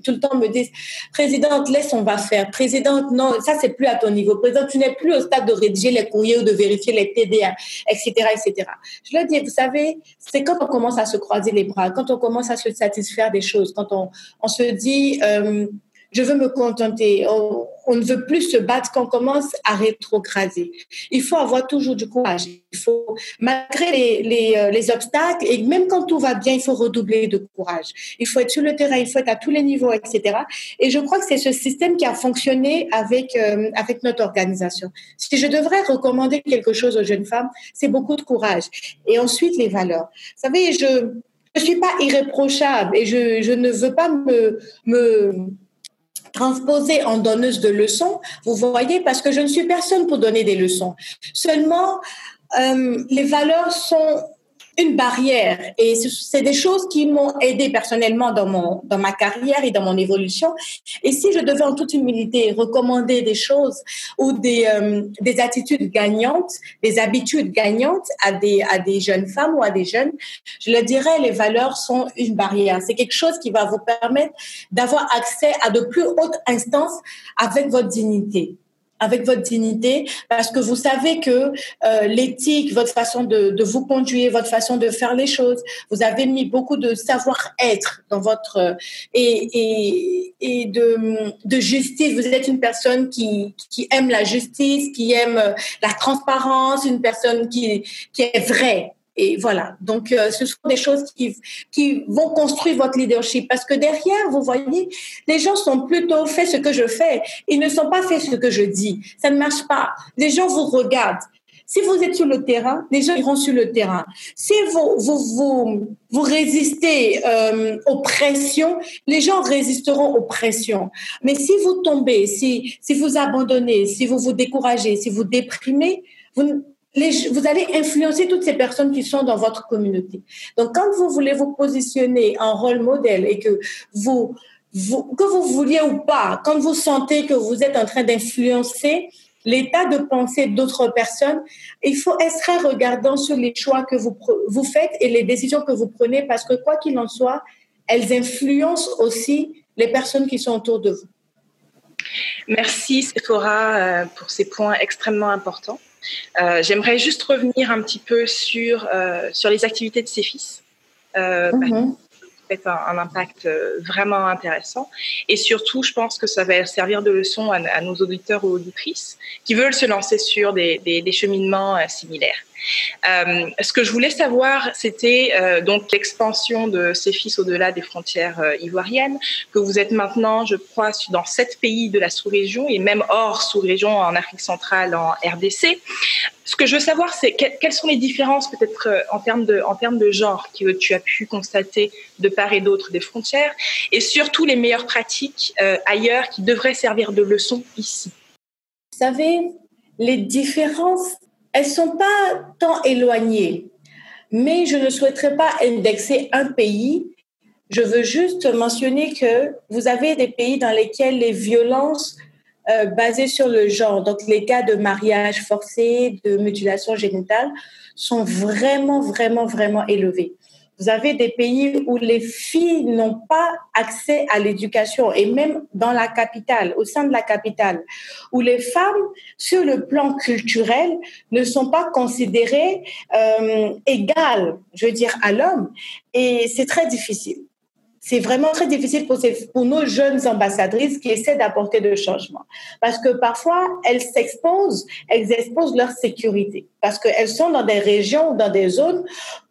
tout le temps me disent, Présidente, laisse, on va faire. Présidente, non, ça, c'est plus à ton niveau. Présidente, tu n'es plus au stade de rédiger les courriers ou de vérifier les TDA, etc., etc. Je leur dis, vous savez, c'est quand on commence à se croiser les bras, quand on commence à se satisfaire des choses, quand on, on se dit... Euh, je veux me contenter. On, ne veut plus se battre quand on commence à rétrograder. Il faut avoir toujours du courage. Il faut, malgré les, euh, les, obstacles, et même quand tout va bien, il faut redoubler de courage. Il faut être sur le terrain, il faut être à tous les niveaux, etc. Et je crois que c'est ce système qui a fonctionné avec, euh, avec notre organisation. Si je devrais recommander quelque chose aux jeunes femmes, c'est beaucoup de courage. Et ensuite, les valeurs. Vous savez, je ne suis pas irréprochable et je, je ne veux pas me, me transposée en donneuse de leçons, vous voyez, parce que je ne suis personne pour donner des leçons. Seulement, euh, les valeurs sont une barrière. Et c'est des choses qui m'ont aidé personnellement dans, mon, dans ma carrière et dans mon évolution. Et si je devais en toute humilité recommander des choses ou des, euh, des attitudes gagnantes, des habitudes gagnantes à des, à des jeunes femmes ou à des jeunes, je leur dirais les valeurs sont une barrière. C'est quelque chose qui va vous permettre d'avoir accès à de plus hautes instances avec votre dignité avec votre dignité, parce que vous savez que euh, l'éthique, votre façon de, de, vous conduire, votre façon de faire les choses, vous avez mis beaucoup de savoir-être dans votre euh, et, et, et de, de, justice. Vous êtes une personne qui, qui aime la justice, qui aime la transparence, une personne qui, qui est vraie. Et voilà. Donc, euh, ce sont des choses qui, qui vont construire votre leadership. Parce que derrière, vous voyez, les gens sont plutôt fait ce que je fais. Ils ne sont pas fait ce que je dis. Ça ne marche pas. Les gens vous regardent. Si vous êtes sur le terrain, les gens iront sur le terrain. Si vous, vous, vous, vous résistez euh, aux pressions, les gens résisteront aux pressions. Mais si vous tombez, si, si vous abandonnez, si vous vous découragez, si vous déprimez, vous, vous allez influencer toutes ces personnes qui sont dans votre communauté. Donc, quand vous voulez vous positionner en rôle modèle et que vous, que vous vouliez ou pas, quand vous sentez que vous êtes en train d'influencer l'état de pensée d'autres personnes, il faut être très regardant sur les choix que vous, vous faites et les décisions que vous prenez parce que quoi qu'il en soit, elles influencent aussi les personnes qui sont autour de vous. Merci Sephora euh, pour ces points extrêmement importants. Euh, j'aimerais juste revenir un petit peu sur, euh, sur les activités de ses fils. Euh, mm un, impact vraiment intéressant. Et surtout, je pense que ça va servir de leçon à, nos auditeurs ou auditrices qui veulent se lancer sur des, des cheminements similaires. Euh, ce que je voulais savoir, c'était euh, donc l'expansion de ces fils au-delà des frontières euh, ivoiriennes, que vous êtes maintenant, je crois, dans sept pays de la sous-région et même hors sous-région en Afrique centrale, en RDC. Ce que je veux savoir, c'est quelles sont les différences peut-être en en termes de genre que tu as pu constater de part et d'autre des frontières, et surtout les meilleures pratiques ailleurs qui devraient servir de leçon ici? Vous savez, les différences elles sont pas tant éloignées, mais je ne souhaiterais pas indexer un pays. Je veux juste mentionner que vous avez des pays dans lesquels les violences euh, basées sur le genre, donc les cas de mariage forcé, de mutilation génitale, sont vraiment, vraiment, vraiment élevés. Vous avez des pays où les filles n'ont pas accès à l'éducation et même dans la capitale, au sein de la capitale, où les femmes, sur le plan culturel, ne sont pas considérées euh, égales, je veux dire, à l'homme. Et c'est très difficile c'est vraiment très difficile pour, pour nos jeunes ambassadrices qui essaient d'apporter de changement. Parce que parfois, elles s'exposent, elles exposent leur sécurité. Parce qu'elles sont dans des régions, dans des zones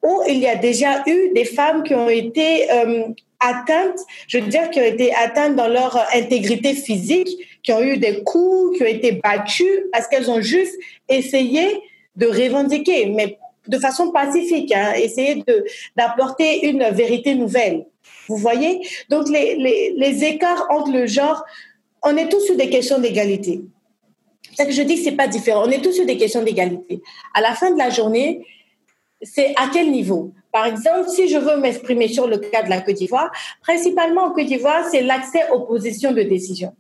où il y a déjà eu des femmes qui ont été euh, atteintes, je veux dire, qui ont été atteintes dans leur intégrité physique, qui ont eu des coups, qui ont été battues parce qu'elles ont juste essayé de revendiquer, mais de façon pacifique, hein, essayer d'apporter une vérité nouvelle. Vous voyez? Donc, les, les, écarts entre le genre, on est tous sur des questions d'égalité. C'est que je dis que c'est pas différent. On est tous sur des questions d'égalité. À la fin de la journée, c'est à quel niveau? Par exemple, si je veux m'exprimer sur le cas de la Côte d'Ivoire, principalement en Côte d'Ivoire, c'est l'accès aux positions de décision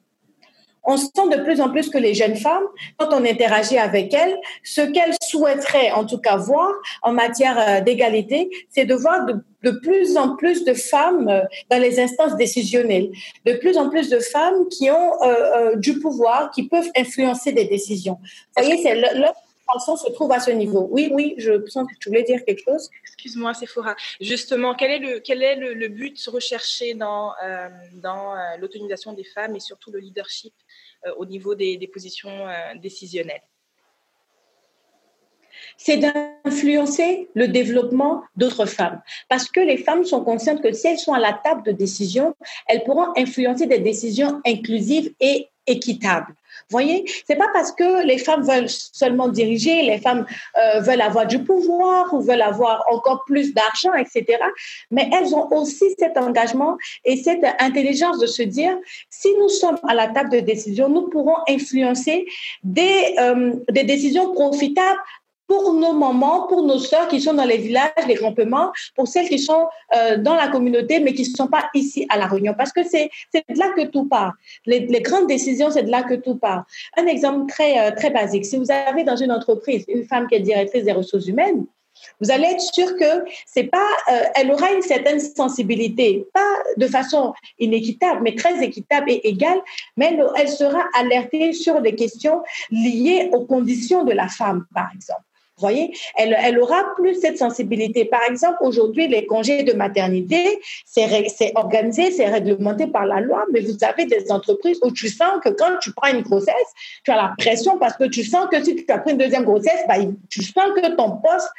on sent de plus en plus que les jeunes femmes, quand on interagit avec elles, ce qu'elles souhaiteraient en tout cas voir en matière euh, d'égalité, c'est de voir de, plus en plus de femmes euh, dans les instances décisionnelles, de plus en plus de femmes qui ont euh, du pouvoir, qui peuvent influencer des décisions. Vous voyez, c'est leur se trouve à ce niveau. Oui, oui, je sens que tu voulais dire quelque chose. Excuse-moi, Sephora. Justement, quel est le, quel est le, but recherché dans, dans l'autonomisation des femmes et surtout le leadership euh, au niveau des, positions euh, décisionnelles? C'est d'influencer le développement d'autres femmes. Parce que les femmes sont conscientes que si elles sont à la table de décision, elles pourront influencer des décisions inclusives et équitables voyez, c'est pas parce que les femmes veulent seulement diriger, les femmes euh, veulent avoir du pouvoir ou veulent avoir encore plus d'argent, etc. Mais elles ont aussi cet engagement et cette intelligence de se dire, si nous sommes à la table de décision, nous pourrons influencer des, euh, des décisions profitables pour nos mamans, pour nos sœurs qui sont dans les villages, les campements, pour celles qui sont euh, dans la communauté, mais qui ne sont pas ici à La Réunion. Parce que c'est de là que tout part. Les, grandes décisions, c'est de là que tout part. Un exemple très, euh, très basique. Si vous avez dans une entreprise une femme qui est directrice des ressources humaines, vous allez être sûr que c'est pas, euh, elle aura une certaine sensibilité, pas de façon inéquitable, mais très équitable et égale, mais elle, elle sera alertée sur des questions liées aux conditions de la femme, par exemple voyez, elle, elle, aura plus cette sensibilité. Par exemple, aujourd'hui, les congés de maternité, c'est organisé, c'est réglementé par la loi, mais vous avez des entreprises où tu sens que quand tu prends une grossesse, tu as la pression parce que tu sens que si tu as pris une deuxième grossesse, bah, tu sens que ton poste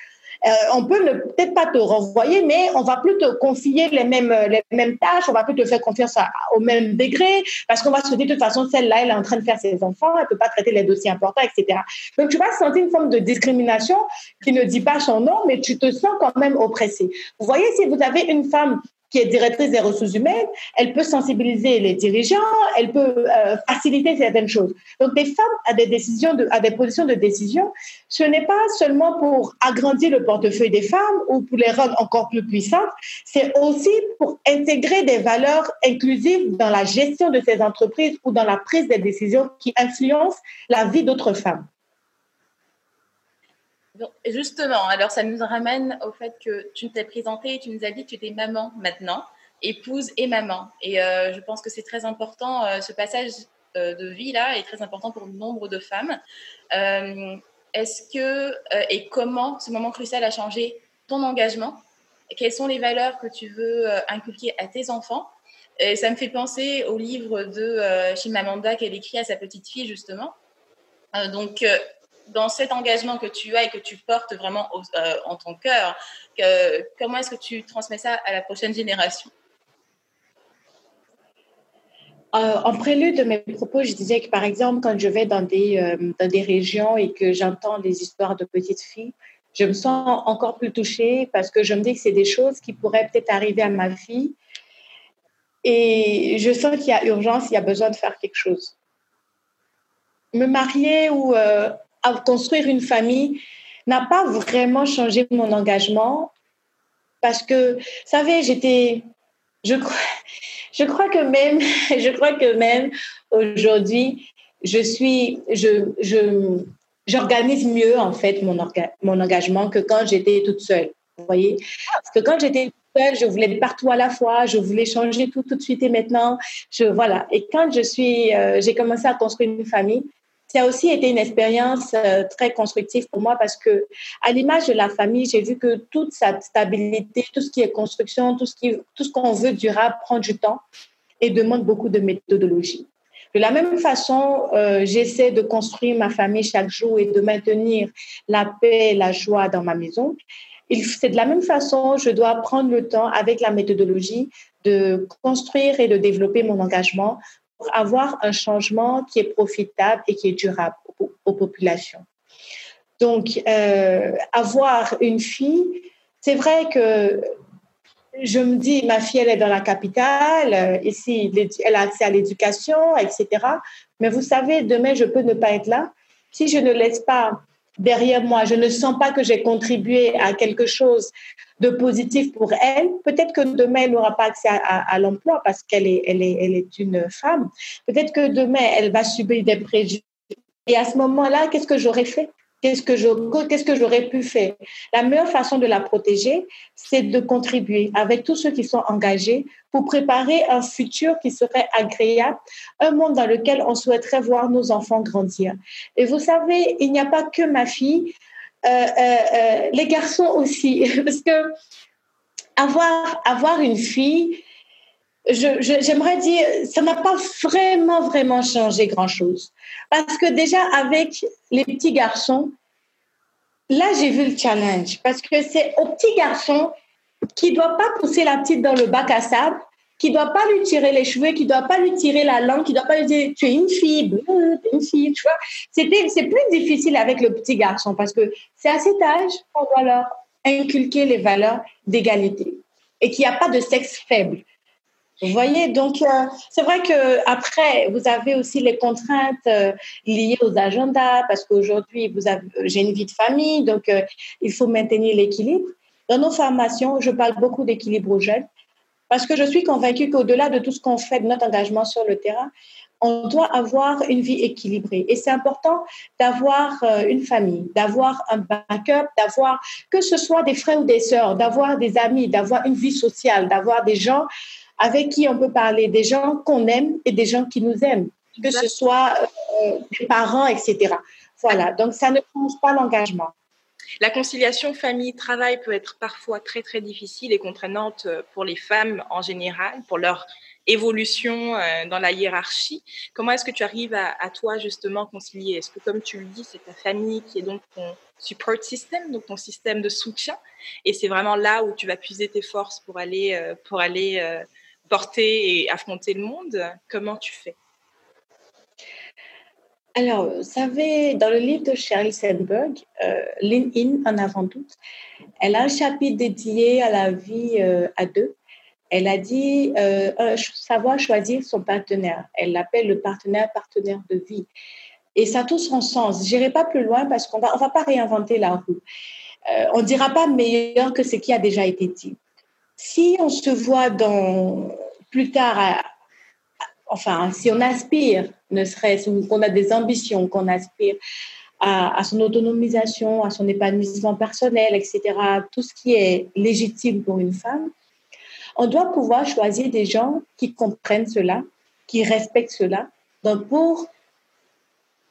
euh, on peut peut-être pas te renvoyer, mais on va plus te confier les mêmes, les mêmes tâches, on va plus te faire confiance au même degré, parce qu'on va se dire de toute façon, celle-là, elle est en train de faire ses enfants, elle peut pas traiter les dossiers importants, etc. Donc, tu vas sentir une forme de discrimination qui ne dit pas son nom, mais tu te sens quand même oppressé. Vous voyez, si vous avez une femme qui est directrice des ressources humaines, elle peut sensibiliser les dirigeants, elle peut euh, faciliter certaines choses. Donc, des femmes à des décisions, à des positions de décision, ce n'est pas seulement pour agrandir le portefeuille des femmes ou pour les rendre encore plus puissantes, c'est aussi pour intégrer des valeurs inclusives dans la gestion de ces entreprises ou dans la prise des décisions qui influencent la vie d'autres femmes. Justement, alors ça nous ramène au fait que tu t'es présentée tu nous as dit que tu étais maman maintenant, épouse et maman. Et euh, je pense que c'est très important, euh, ce passage euh, de vie-là est très important pour nombre de femmes. Est-ce que et comment ce moment crucial a changé ton engagement? Quelles sont les valeurs que tu veux inculquer à tes enfants? Et ça me fait penser au livre de Chimamanda qu'elle écrit à sa petite fille, justement. donc, dans cet engagement que tu as et que tu portes vraiment euh, en ton cœur, comment est-ce que tu transmets ça à la prochaine génération? Euh, en prélude de mes propos, je disais que par exemple, quand je vais dans des, euh, dans des régions et que j'entends des histoires de petites filles, je me sens encore plus touchée parce que je me dis que c'est des choses qui pourraient peut-être arriver à ma fille. Et je sens qu'il y a urgence, il y a besoin de faire quelque chose. Me marier ou à construire une famille n'a pas vraiment changé mon engagement parce que, vous savez, j'étais, je crois, je crois que même, je crois que même aujourd'hui, je suis, je, je, j'organise mieux en fait mon, mon engagement que quand j'étais toute seule. Vous voyez, parce que quand j'étais seule, je voulais partout à la fois, je voulais changer tout tout de suite et maintenant, je voilà. Et quand je suis, euh, j'ai commencé à construire une famille, ça a aussi été une expérience euh, très constructive pour moi parce que, à l'image de la famille, j'ai vu que toute cette stabilité, tout ce qui est construction, tout ce qui, tout ce qu'on veut durable prend du temps et demande beaucoup de méthodologie. De la même façon, euh, j'essaie de construire ma famille chaque jour et de maintenir la paix et la joie dans ma maison. C'est de la même façon, je dois prendre le temps avec la méthodologie de construire et de développer mon engagement avoir un changement qui est profitable et qui est durable aux, populations. Donc, euh, avoir une fille, c'est vrai que je me dis, ma fille, elle est dans la capitale, euh, ici, elle a accès à l'éducation, etc. Mais vous savez, demain, je peux ne pas être là. Si je ne laisse pas derrière moi, je ne sens pas que j'ai contribué à quelque chose de positif pour elle. Peut-être que demain, elle n'aura pas accès à, l'emploi parce qu'elle est, elle est, elle est une femme. Peut-être que demain, elle va subir des préjugés. Et à ce moment-là, qu'est-ce que j'aurais fait? Qu'est-ce que, j'aurais pu faire? La meilleure façon de la protéger, c'est de contribuer avec tous ceux qui sont engagés pour préparer un futur qui serait agréable, un monde dans lequel on souhaiterait voir nos enfants grandir. Et vous savez, il n'y a pas que ma fille, euh, euh, euh, les garçons aussi, parce que avoir une fille, j'aimerais dire, ça n'a pas vraiment, vraiment changé grand-chose. Parce que déjà, avec les petits garçons, là, j'ai vu le challenge. Parce que c'est au petit garçon qui ne doit pas pousser la petite dans le bac à sable, qui ne doit pas lui tirer les cheveux, qui ne doit pas lui tirer la langue, qui ne doit pas lui dire tu es une fille, tu es une fille, tu vois. C'est plus difficile avec le petit garçon parce que c'est à cet âge qu'on doit leur inculquer les valeurs d'égalité et qu'il n'y a pas de sexe faible. Vous voyez, donc euh, c'est vrai que après vous avez aussi les contraintes euh, liées aux agendas parce qu'aujourd'hui vous avez, j'ai une vie de famille, donc euh, il faut maintenir l'équilibre. Dans nos formations, je parle beaucoup d'équilibre aux jeunes parce que je suis convaincue qu'au-delà de tout ce qu'on fait de notre engagement sur le terrain, on doit avoir une vie équilibrée. Et c'est important d'avoir euh, une famille, d'avoir un backup, d'avoir, que ce soit des frères ou des sœurs, d'avoir des amis, d'avoir une vie sociale, d'avoir des gens avec qui on peut parler, des gens qu'on aime et des gens qui nous aiment, que ce soit euh, des parents, etc. Voilà, donc ça ne change pas l'engagement. La conciliation famille-travail peut être parfois très très difficile et contraignante euh, pour les femmes en général, pour leur évolution euh, dans la hiérarchie. Comment est-ce que tu arrives à, toi justement concilier? Est-ce que comme tu le dis, c'est ta famille qui est donc ton support system, donc ton système de soutien, et c'est vraiment là où tu vas puiser tes forces pour aller euh, pour aller porter et affronter le monde Comment tu fais? Alors, vous savez, dans le livre de Sheryl Sandberg, euh, In en avant tout, elle a un chapitre dédié à la vie euh, à deux. Elle a dit euh, savoir choisir son partenaire. Elle l'appelle le partenaire, partenaire de vie. Et ça a tout son sens. Je n'irai pas plus loin parce qu'on va, on va pas réinventer la roue. Euh, on ne dira pas meilleur que ce qui a déjà été dit. Si on se voit dans, plus tard, enfin, si on aspire, ne serait-ce qu'on a des ambitions, qu'on aspire à, son autonomisation, à son épanouissement personnel, etc., tout ce qui est légitime pour une femme, on doit pouvoir choisir des gens qui comprennent cela, qui respectent cela, pour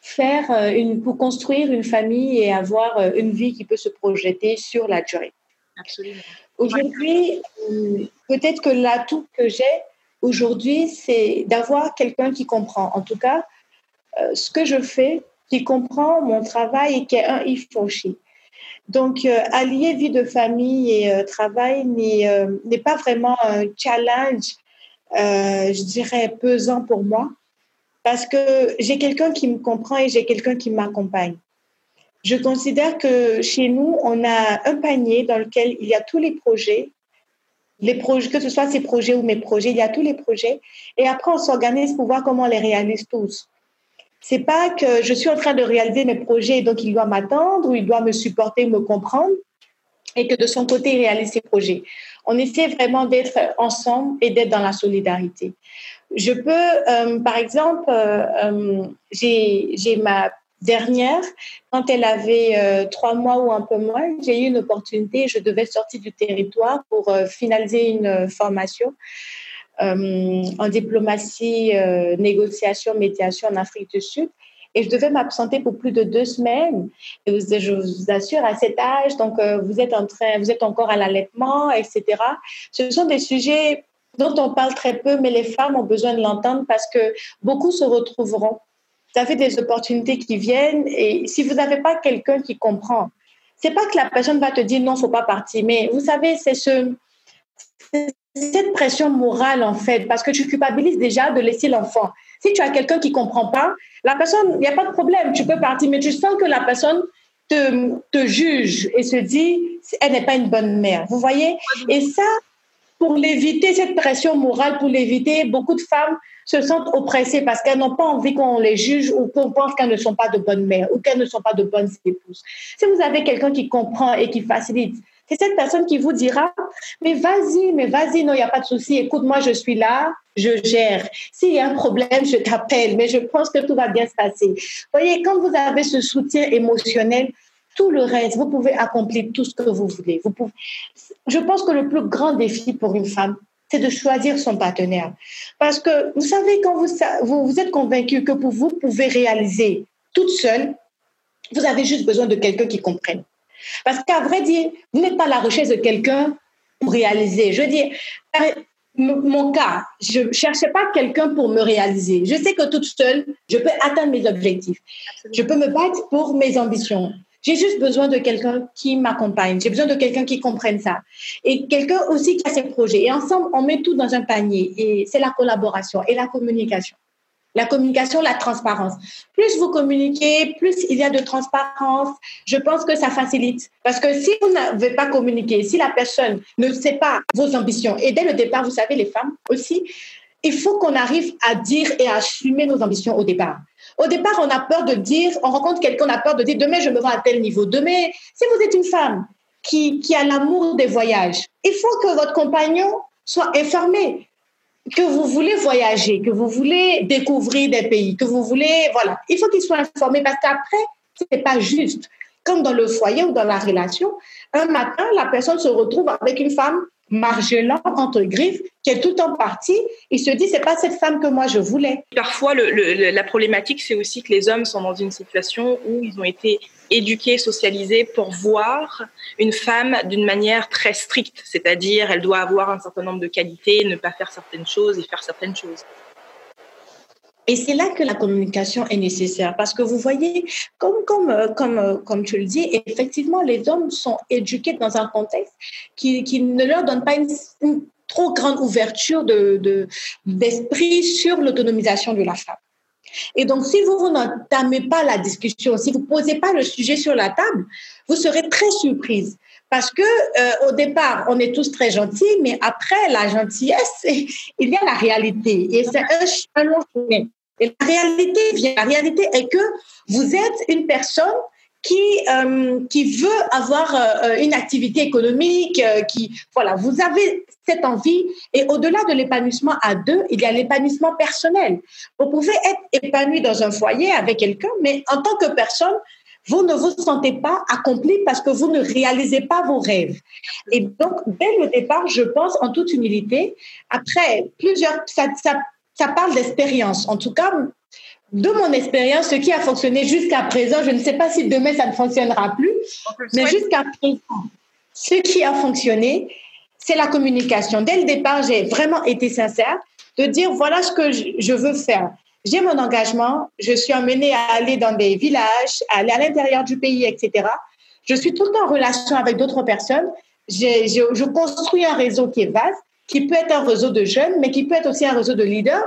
faire euh, une, pour construire une famille et avoir euh, une vie qui peut se projeter sur la durée. Absolument. Aujourd'hui, euh, peut-être que l'atout que j'ai aujourd'hui, c'est d'avoir quelqu'un qui comprend. En tout cas, ce que je fais, qui comprend mon travail et qui est un ifrochi. Donc, allier vie de famille et travail n'est pas vraiment un challenge, je dirais, pesant pour moi parce que j'ai quelqu'un qui me comprend et j'ai quelqu'un qui m'accompagne. Je considère que chez nous, on a un panier dans lequel il y a tous les projets, les projets, que ce soit ces projets ou mes projets, il y a tous les projets. Et après, on s'organise pour voir comment on les réalise tous. C'est pas que je suis en train de réaliser mes projets et donc il doit m'attendre ou il doit me supporter, me comprendre et que de son côté, il réalise ses projets. On essaie vraiment d'être ensemble et d'être dans la solidarité. Je peux, euh, par exemple, euh, euh, j'ai ma dernière, quand elle avait trois mois ou un peu moins, j'ai eu une opportunité, je devais sortir du territoire pour finaliser une formation en diplomatie, négociation, médiation en Afrique du Sud. Et je devais m'absenter pour plus de deux semaines. Et je vous assure, à cet âge, donc vous êtes en train, vous êtes encore à l'allaitement, etc. Ce sont des sujets dont on parle très peu, mais les femmes ont besoin de l'entendre parce que beaucoup se retrouveront. Vous avez des opportunités qui viennent et si vous n'avez pas quelqu'un qui comprend, c'est pas que la personne va te dire non, faut pas partir, mais vous savez, c'est ce, cette pression morale en fait, parce que tu culpabilises déjà de laisser l'enfant. Si tu as quelqu'un qui comprend pas, la personne, il n'y a pas de problème, tu peux partir, mais tu sens que la personne te, te juge et se dit, elle n'est pas une bonne mère. Vous voyez? Et ça, pour l'éviter, cette pression morale, pour l'éviter, beaucoup de femmes se sentent oppressées parce qu'elles n'ont pas envie qu'on les juge ou qu'on pense qu'elles ne sont pas de bonnes mères ou qu'elles ne sont pas de bonnes épouses. Si vous avez quelqu'un qui comprend et qui facilite, c'est cette personne qui vous dira, mais vas-y, mais vas-y, non, il n'y a pas de souci, écoute, moi, je suis là, je gère. S'il y a un problème, je t'appelle, mais je pense que tout va bien se passer. Vous voyez, quand vous avez ce soutien émotionnel, tout le reste, vous pouvez accomplir tout ce que vous voulez. Vous pouvez... Je pense que le plus grand défi pour une femme, c'est de choisir son partenaire. Parce que vous savez, quand vous, vous, vous êtes convaincu que pour vous pouvez réaliser toute seule, vous avez juste besoin de quelqu'un qui comprenne. Parce qu'à vrai dire, vous n'êtes pas à la recherche de quelqu'un pour réaliser. Je veux dire, mon cas, je ne cherchais pas quelqu'un pour me réaliser. Je sais que toute seule, je peux atteindre mes objectifs. Je peux me battre pour mes ambitions. J'ai juste besoin de quelqu'un qui m'accompagne. J'ai besoin de quelqu'un qui comprenne ça. Et quelqu'un aussi qui a ses projets. Et ensemble, on met tout dans un panier. Et c'est la collaboration et la communication. La communication, la transparence. Plus vous communiquez, plus il y a de transparence. Je pense que ça facilite. Parce que si vous n'avez pas communiqué, si la personne ne sait pas vos ambitions, et dès le départ, vous savez, les femmes aussi, il faut qu'on arrive à dire et à assumer nos ambitions au départ. Au départ, on a peur de dire, on rencontre quelqu'un, on a peur de dire, demain, je me vois à tel niveau. Demain, si vous êtes une femme qui, qui a l'amour des voyages, il faut que votre compagnon soit informé que vous voulez voyager, que vous voulez découvrir des pays, que vous voulez, voilà. Il faut qu'il soit informé parce qu'après, ce n'est pas juste. Comme dans le foyer ou dans la relation, un matin, la personne se retrouve avec une femme margelant entre griffes, qui est tout en partie, il se dit c'est pas cette femme que moi je voulais. Parfois, la problématique, c'est aussi que les hommes sont dans une situation où ils ont été éduqués, socialisés pour voir une femme d'une manière très stricte, c'est-à-dire elle doit avoir un certain nombre de qualités, ne pas faire certaines choses et faire certaines choses. Et c'est là que la communication est nécessaire parce que vous voyez, comme, comme, euh, comme, euh, comme tu le dis, effectivement, les hommes sont éduqués dans un contexte qui, qui ne leur donne pas une, trop grande ouverture de, d'esprit sur l'autonomisation de la femme. Et donc, si vous, vous n'entamez pas la discussion, si vous ne posez pas le sujet sur la table, vous serez très surprise Parce que euh, au départ, on est tous très gentils, mais après la gentillesse, il y a la réalité. Et c'est un, long chemin. Et la réalité vient. La réalité est que vous êtes une personne qui euh, qui veut avoir euh, une activité économique, qui voilà, vous avez cette envie. Et au-delà de l'épanouissement à deux, il y a l'épanouissement personnel. Vous pouvez être épanoui dans un foyer avec quelqu'un, mais en tant que personne, vous ne vous sentez pas accompli parce que vous ne réalisez pas vos rêves. Et donc, dès le départ, je pense en toute humilité, après plusieurs, ça, ça, ça parle d'expérience. En tout cas, de mon expérience, ce qui a fonctionné jusqu'à présent, je ne sais pas si demain ça ne fonctionnera plus, mais jusqu'à présent, ce qui a fonctionné, c'est la communication. Dès le départ, j'ai vraiment été sincère de dire voilà ce que je veux faire j'ai mon engagement, je suis emmenée à aller dans des villages, à aller à l'intérieur du pays, etc. Je suis tout le temps en relation avec d'autres personnes. Je, je, je, construis un réseau qui est vaste, qui peut être un réseau de jeunes, mais qui peut être aussi un réseau de leaders.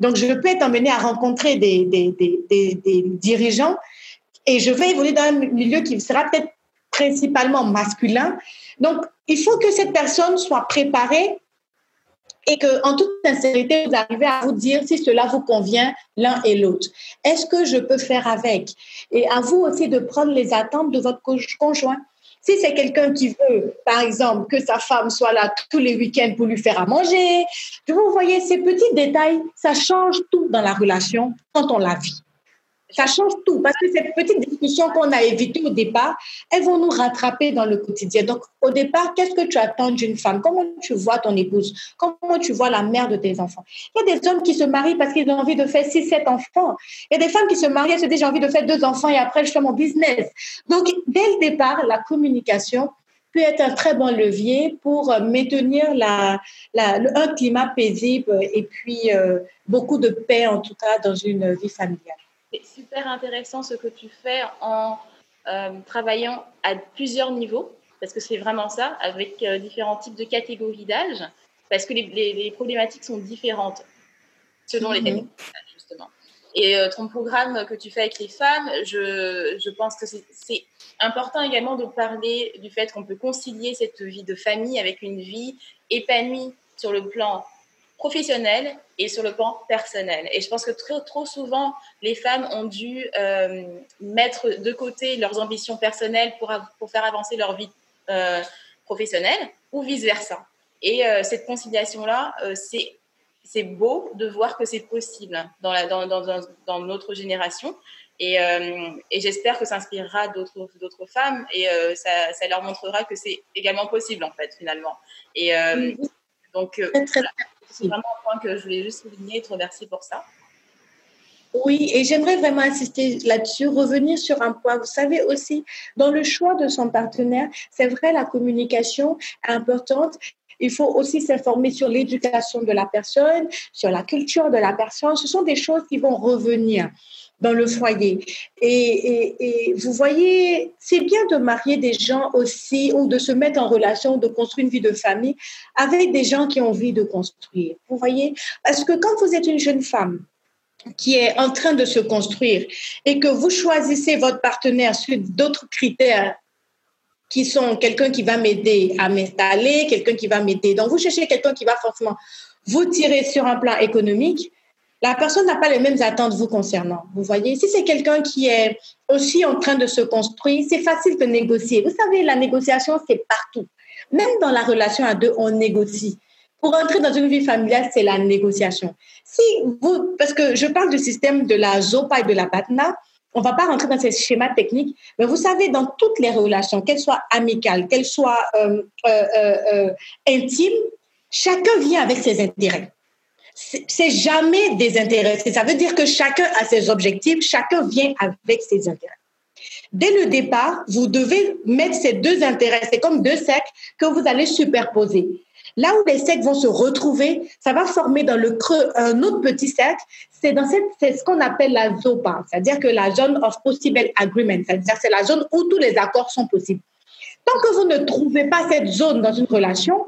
Donc, je peux être emmenée à rencontrer des, des, des, des dirigeants et je vais évoluer dans un milieu qui sera peut-être principalement masculin. Donc, il faut que cette personne soit préparée et que, en toute sincérité, vous arrivez à vous dire si cela vous convient l'un et l'autre. Est-ce que je peux faire avec? Et à vous aussi de prendre les attentes de votre conjoint. Si c'est quelqu'un qui veut, par exemple, que sa femme soit là tous les week-ends pour lui faire à manger, vous voyez, ces petits détails, ça change tout dans la relation quand on la vit. Ça change tout parce que ces petites discussions qu'on a évitées au départ, elles vont nous rattraper dans le quotidien. Donc, au départ, qu'est-ce que tu attends d'une femme? Comment tu vois ton épouse? Comment tu vois la mère de tes enfants? Il y a des hommes qui se marient parce qu'ils ont envie de faire 6, 7 enfants. Il y a des femmes qui se marient, elles se disent j'ai envie de faire deux enfants et après je fais mon business. Donc, dès le départ, la communication peut être un très bon levier pour maintenir la, la, un climat paisible et puis euh, beaucoup de paix, en tout cas, dans une vie familiale. C'est super intéressant ce que tu fais en euh, travaillant à plusieurs niveaux, parce que c'est vraiment ça, avec euh, différents types de catégories d'âge, parce que les, problématiques sont différentes selon les mhm. catégories d'âge, justement. Et euh, ton programme que tu fais avec les femmes, je, je pense que c'est important également de parler du fait qu'on peut concilier cette vie de famille avec une vie épanouie sur le plan professionnel et sur le plan personnel. Et je pense que trop, trop souvent, les femmes ont dû euh, mettre de côté leurs ambitions personnelles pour, pour faire avancer leur vie euh, professionnelle ou vice-versa. Et euh, cette conciliation-là, c'est c'est beau de voir que c'est possible dans, dans, dans, dans, notre génération. Et, et j'espère que ça inspirera d'autres femmes et ça, ça, leur montrera que c'est également possible, en fait, finalement. Donc, très, c'est vraiment un point que je voulais juste souligner et te remercier pour ça. Oui, et j'aimerais vraiment insister là-dessus, revenir sur un point. Vous savez aussi, dans le choix de son partenaire, c'est vrai, la communication est importante. Il faut aussi s'informer sur l'éducation de la personne, sur la culture de la personne. Ce sont des choses qui vont revenir dans le foyer. Et, vous voyez, c'est bien de marier des gens aussi ou de se mettre en relation, de construire une vie de famille avec des gens qui ont envie de construire. Vous voyez, parce que quand vous êtes une jeune femme, qui est en train de se construire et que vous choisissez votre partenaire sur d'autres critères qui sont quelqu'un qui va m'aider à m'installer, quelqu'un qui va m'aider. Donc, vous cherchez quelqu'un qui va forcément vous tirer sur un plan économique la personne n'a pas les mêmes attentes vous concernant. Vous voyez, si c'est quelqu'un qui est aussi en train de se construire, c'est facile de négocier. Vous savez, la négociation, c'est partout. Même dans la relation à deux, on négocie. Pour entrer dans une vie familiale, c'est la négociation. Si vous, parce que je parle du système de la ZOPA et de la BATNA, on ne va pas rentrer dans ces schémas techniques, mais vous savez, dans toutes les relations, qu'elles soient amicales, qu'elles soient euh, euh, euh, intimes, chacun vient avec ses intérêts c'est jamais désintéressé. Ça veut dire que chacun a ses objectifs, chacun vient avec ses intérêts. Dès le départ, vous devez mettre ces deux intérêts. C'est comme deux cercles que vous allez superposer. Là où les cercles vont se retrouver, ça va former dans le creux un autre petit cercle. C'est dans cette, c'est ce qu'on appelle la ZOPA, c'est-à-dire que la zone of possible agreement, c'est-à-dire c'est la zone où tous les accords sont possibles. Tant que vous ne trouvez pas cette zone dans une relation,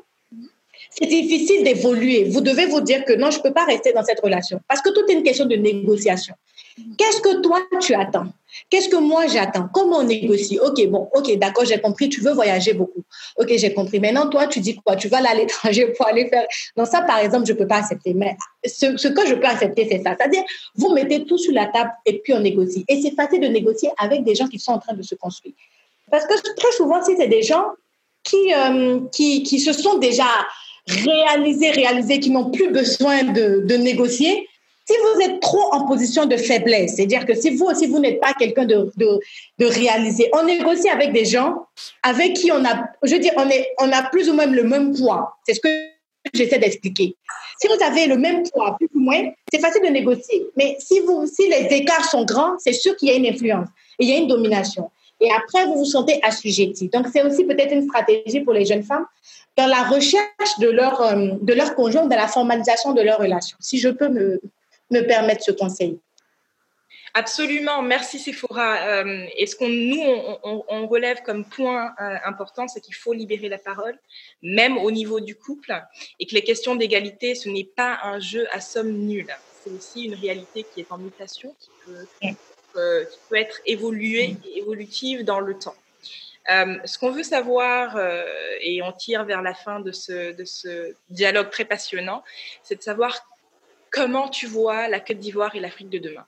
c'est difficile d'évoluer. Vous devez vous dire que non, je ne peux pas rester dans cette relation. Parce que tout est une question de négociation. Qu'est-ce que toi, tu attends? Qu'est-ce que moi, j'attends? Comment on négocie? Ok, bon, ok, d'accord, j'ai compris, tu veux voyager beaucoup. Ok, j'ai compris. Maintenant, toi, tu dis quoi? Tu vas aller à l'étranger pour aller faire... Non, ça, par exemple, je ne peux pas accepter. Mais ce, ce que je peux accepter, c'est ça. C'est-à-dire, vous mettez tout sur la table et puis on négocie. Et c'est facile de négocier avec des gens qui sont en train de se construire. Parce que très souvent, si c'est des gens qui, euh, qui, qui se sont déjà réalisés, réalisés, qui n'ont plus besoin de, négocier, si vous êtes trop en position de faiblesse, c'est-à-dire que si vous aussi, vous n'êtes pas quelqu'un de, de, réalisé, on négocie avec des gens avec qui on a, je dire, on, est, on a plus ou moins le même poids. C'est ce que j'essaie d'expliquer. Si vous avez le même poids, plus ou moins, c'est facile de négocier. Mais si, vous, si les écarts sont grands, c'est sûr qu'il y a une influence et il y a une domination. Et après, vous vous sentez assujetti. Donc, c'est aussi peut-être une stratégie pour les jeunes femmes dans la recherche de leur, euh, de leur conjoint, dans la formalisation de leur relation. Si je peux me, me permettre ce conseil. Absolument, merci Sephora. Euh, et ce qu'on nous on, relève comme point euh, important, c'est qu'il faut libérer la parole, même au niveau du couple, et que les questions d'égalité, ce n'est pas un jeu à somme nulle. C'est aussi une réalité qui est en mutation, qui peut, qui peut être évoluée et évolutive dans le temps. Ce qu'on veut savoir, et on tire vers la fin de ce, de ce dialogue très passionnant, c'est de savoir Comment tu vois la Côte d'Ivoire et l'Afrique de demain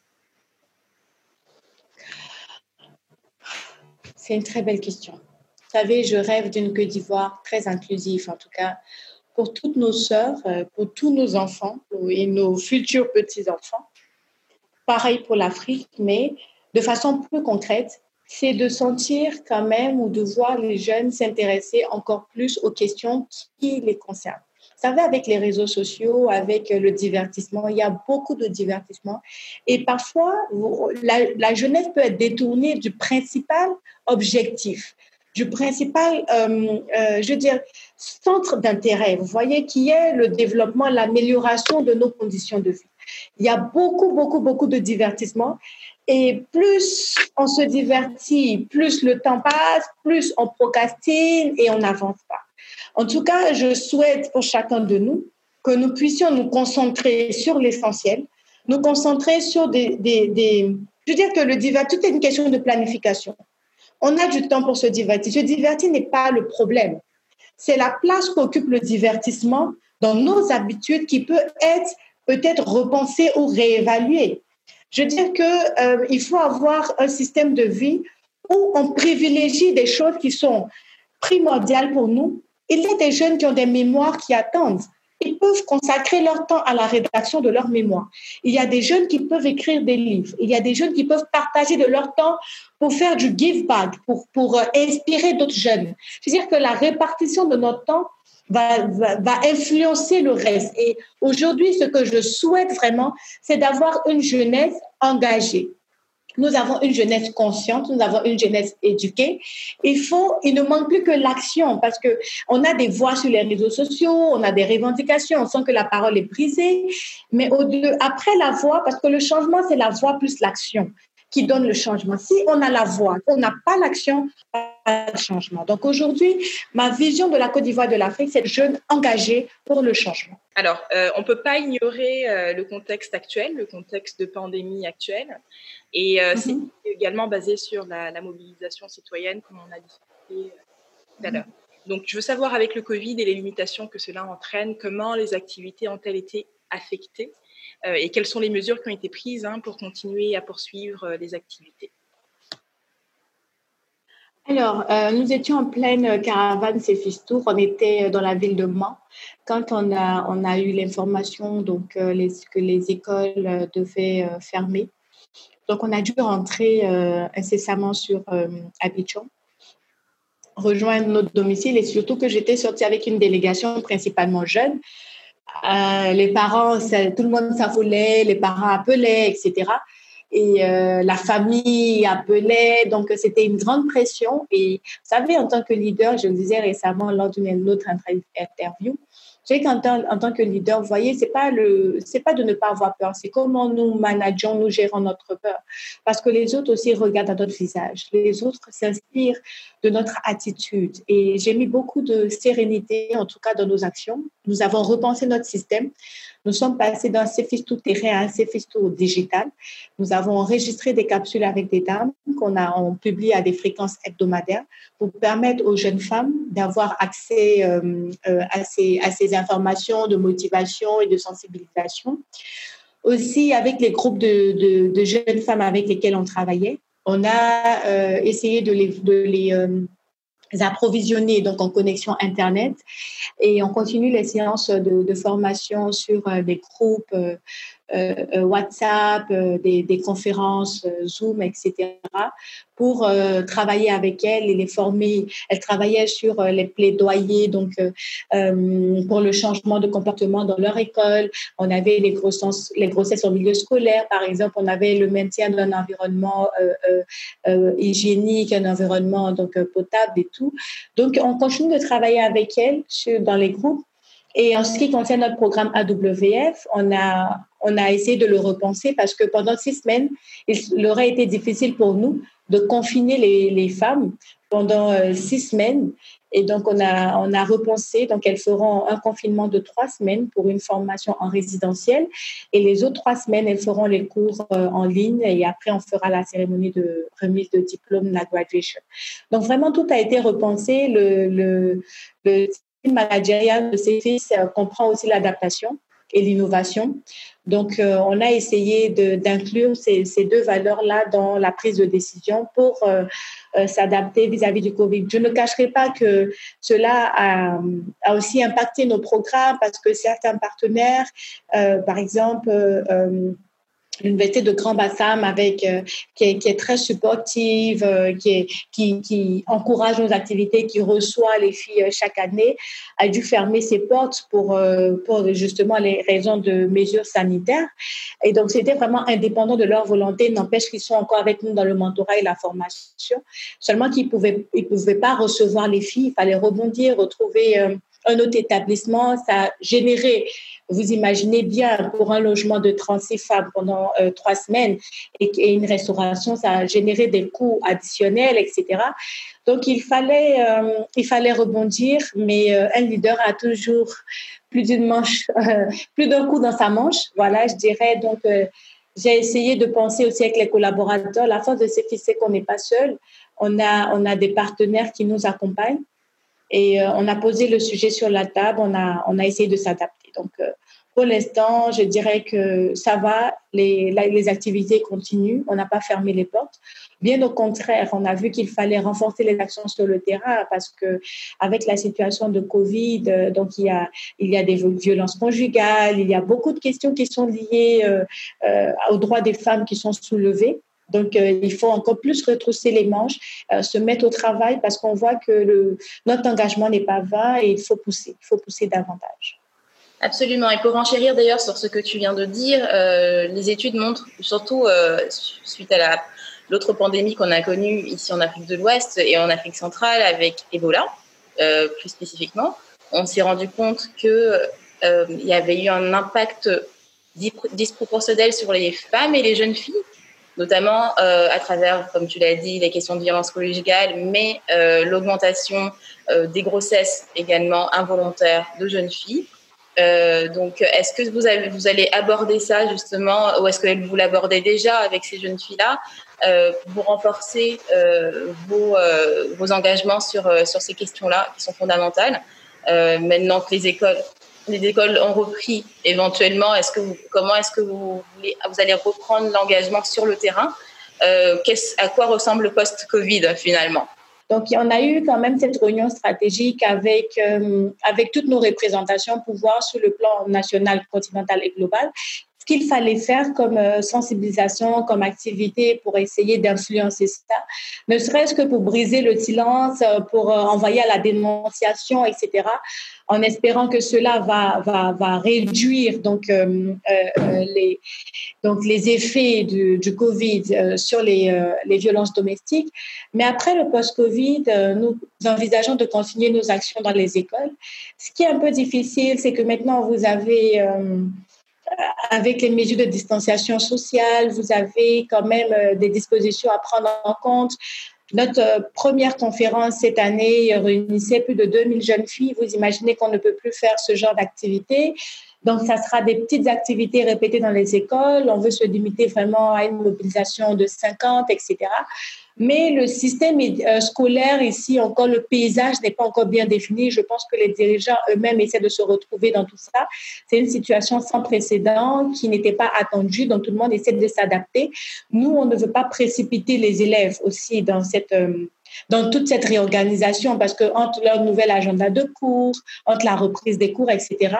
C'est une très belle question. Vous savez, je rêve d'une Côte d'Ivoire très inclusive, en tout cas pour toutes nos sœurs, euh, pour tous nos enfants et nos futurs petits-enfants. Pareil pour l'Afrique, mais de façon plus concrète, c'est de sentir quand même ou de voir les jeunes s'intéresser encore plus aux questions qui les concernent. Vous savez, avec les réseaux sociaux, avec le divertissement, il y a beaucoup de divertissement. Et parfois, la, jeunesse peut être détournée du principal objectif, du principal, euh, euh, je veux dire, centre d'intérêt. Vous voyez, qui est le développement, l'amélioration de nos conditions de vie. Il y a beaucoup, beaucoup, beaucoup de divertissement. Et plus on se divertit, plus le temps passe, plus on procrastine et on n'avance pas. En tout cas, je souhaite pour chacun de nous que nous puissions nous concentrer sur l'essentiel, nous concentrer sur des, Je veux dire que le divertissement, tout est une question de planification. On a du temps pour se divertir. Se divertir n'est pas le problème. C'est la place qu'occupe le divertissement dans nos habitudes qui peut être peut-être repensée ou réévaluée. Je veux dire qu'il euh, faut avoir un système de vie où on privilégie des choses qui sont primordiales pour nous il y a des jeunes qui ont des mémoires qui attendent. Ils peuvent consacrer leur temps à la rédaction de leur mémoire. Il y a des jeunes qui peuvent écrire des livres. Il y a des jeunes qui peuvent partager de leur temps pour faire du give back, pour, pour euh, inspirer d'autres jeunes. C'est-à-dire que la répartition de notre temps va, influencer le reste. Et aujourd'hui, ce que je souhaite vraiment, c'est d'avoir une jeunesse engagée, nous avons une jeunesse consciente, nous avons une jeunesse éduquée. Il faut, il ne manque plus que l'action parce que on a des voix sur les réseaux sociaux, on a des revendications, on sent que la parole est brisée. Mais après la voix, parce que le changement, c'est la voix plus l'action qui donne le changement. Si on a la voix, on n'a pas l'action, pas de changement. Donc aujourd'hui, ma vision de la Côte d'Ivoire de l'Afrique, c'est jeune engagé pour le changement. Alors, euh, on ne peut pas ignorer euh, le contexte actuel, le contexte de pandémie actuelle. Et euh, c'est mhm. également basé sur la, mobilisation citoyenne, comme on a discuté tout à l'heure. Donc, je veux savoir, avec le Covid et les limitations que cela entraîne, comment les activités ont-elles été affectées? Et quelles sont les mesures qui ont été prises hein, pour continuer à poursuivre les activités? Alors, euh, nous étions en pleine caravane Tour. On était dans la ville de Mans quand on a, eu l'information donc euh, que les écoles euh, devaient fermer. Donc, on a dû rentrer incessamment sur Abidjan, rejoindre notre domicile et surtout que j'étais sortie avec une délégation principalement jeune. Les parents, tout le monde s'affolait, les parents appelaient, etc et euh, la famille appelait, donc c'était une grande pression. Et vous savez, en tant que leader, je le disais récemment lors d'une autre interview, j'ai qu'en tant, en tant que leader, vous voyez, c'est pas le, c'est pas de ne pas avoir peur, c'est comment nous manageons, nous gérons notre peur, parce que les autres aussi regardent à notre visage, les autres s'inspirent de notre attitude. Et j'ai mis beaucoup de sérénité, en tout cas dans nos actions. Nous avons repensé notre système. Nous sommes passés d'un tout terrain à un tout digital. Nous avons enregistré des capsules avec des dames qu'on a on publie à des fréquences hebdomadaires pour permettre aux jeunes femmes d'avoir accès euh, euh, à, ces, informations de motivation et de sensibilisation. Aussi, avec les groupes de, jeunes femmes avec lesquelles on travaillait, on a euh, essayé de les approvisionner donc en connexion internet. Et on continue les séances de, de formation sur des groupes euh, euh, WhatsApp, euh, des, des, conférences Zoom, etc., pour travailler avec elles et les former. Elle travaillait sur les plaidoyers donc pour le changement de comportement dans leur école. On avait les grossesses, les grossesses au milieu scolaire, par exemple. On avait le maintien d'un environnement hygiénique, un environnement donc potable et tout. Donc, on continue de travailler avec elles dans les groupes et en ce qui concerne notre programme AWF, on a, on a essayé de le repenser parce que pendant six semaines, il aurait été difficile pour nous de confiner les, les femmes pendant euh, six semaines. Et donc, on a, on a repensé. Donc, elles feront un confinement de trois semaines pour une formation en résidentiel. Et les autres trois semaines, elles feront les cours euh, en ligne. Et après, on fera la cérémonie de remise de diplôme, la graduation. Donc, vraiment, tout a été repensé. Le, le, le managériale de ces fils comprend aussi l'adaptation et l'innovation. Donc, euh, on a essayé d'inclure ces, deux valeurs-là dans la prise de décision pour euh, euh, s'adapter vis-à-vis du Covid. Je ne cacherai pas que cela a, a, aussi impacté nos programmes parce que certains partenaires, par exemple, l'université de Grand Bassam avec euh, qui, est, qui, est, très supportive, euh, qui, qui, qui, encourage nos activités, qui reçoit les filles euh, chaque année, a dû fermer ses portes pour, pour justement les raisons de mesures sanitaires. Et donc, c'était vraiment indépendant de leur volonté. N'empêche qu'ils sont encore avec nous dans le mentorat et la formation. Seulement qu'ils pouvaient, ils pouvaient pas recevoir les filles. Il fallait rebondir, retrouver un autre établissement. Ça a généré vous imaginez bien, pour un logement de 36 femmes pendant euh, trois semaines et, une restauration, ça a généré des coûts additionnels, etc. Donc, il fallait, euh, il fallait rebondir, mais euh, un leader a toujours plus d'une manche, plus d'un coup dans sa manche. Voilà, je dirais. Donc, j'ai essayé de penser aussi avec les collaborateurs. La force de ce qui c'est qu'on n'est pas seul. On a, on a des partenaires qui nous accompagnent. Et on a posé le sujet sur la table, on a, on a essayé de s'adapter. Donc, euh, pour l'instant, je dirais que ça va, les, les activités continuent, on n'a pas fermé les portes. Bien au contraire, on a vu qu'il fallait renforcer les actions sur le terrain parce que avec la situation de Covid, euh, donc il y a il y a des violences conjugales, il y a beaucoup de questions qui sont liées euh, aux droits des femmes qui sont soulevées. Donc, il faut encore plus retrousser les manches, se mettre au travail parce qu'on voit que notre engagement n'est pas vain et il faut pousser, il faut pousser davantage. Absolument. Et pour enchérir d'ailleurs sur ce que tu viens de dire, euh, les études montrent, surtout euh, suite à l'autre pandémie qu'on a connue ici en Afrique de l'Ouest et en Afrique centrale avec Ebola, euh, plus spécifiquement, on s'est rendu compte que il y avait eu un impact disproportionnel sur les femmes et les jeunes filles, notamment à travers, comme tu l'as dit, les questions de violence conjugale, mais l'augmentation des grossesses également involontaires de jeunes filles. Euh, donc, est-ce que vous, vous allez aborder ça justement, ou est-ce que vous l'abordez déjà avec ces jeunes filles-là euh, pour renforcer euh, vos, euh, vos, engagements sur, euh, sur ces questions-là qui sont fondamentales Maintenant que les écoles, les écoles ont repris éventuellement, comment est-ce que vous, allez reprendre l'engagement sur le terrain À quoi ressemble le post-Covid finalement? Donc, on a eu quand même cette réunion stratégique avec, euh, avec toutes nos représentations pour voir sur le plan national, continental et global qu'il fallait faire comme euh, sensibilisation, comme activité pour essayer d'influencer ça, ne serait-ce que pour briser le silence, euh, pour envoyer à la dénonciation, etc en espérant que cela va, va, va réduire donc, euh, euh, les, donc les effets du, du Covid euh, sur les, les, violences domestiques. Mais après le post-Covid, nous envisageons de continuer nos actions dans les écoles. Ce qui est un peu difficile, c'est que maintenant, vous avez avec les mesures de distanciation sociale, vous avez quand même des dispositions à prendre en compte. Notre euh, première conférence cette année réunissait plus de 2000 jeunes filles. Vous imaginez qu'on ne peut plus faire ce genre d'activité. Donc, ça sera des petites activités répétées dans les écoles. On veut se limiter vraiment à une mobilisation de 50, etc. Mais le système euh, scolaire ici, encore le paysage n'est pas encore bien défini. Je pense que les dirigeants eux-mêmes essaient de se retrouver dans tout ça. C'est une situation sans précédent qui n'était pas attendue, donc tout le monde essaie de s'adapter. Nous, on ne veut pas précipiter les élèves aussi dans cette euh, dans toute cette réorganisation, parce que entre leur nouvel agenda de cours, entre la reprise des cours, etc.,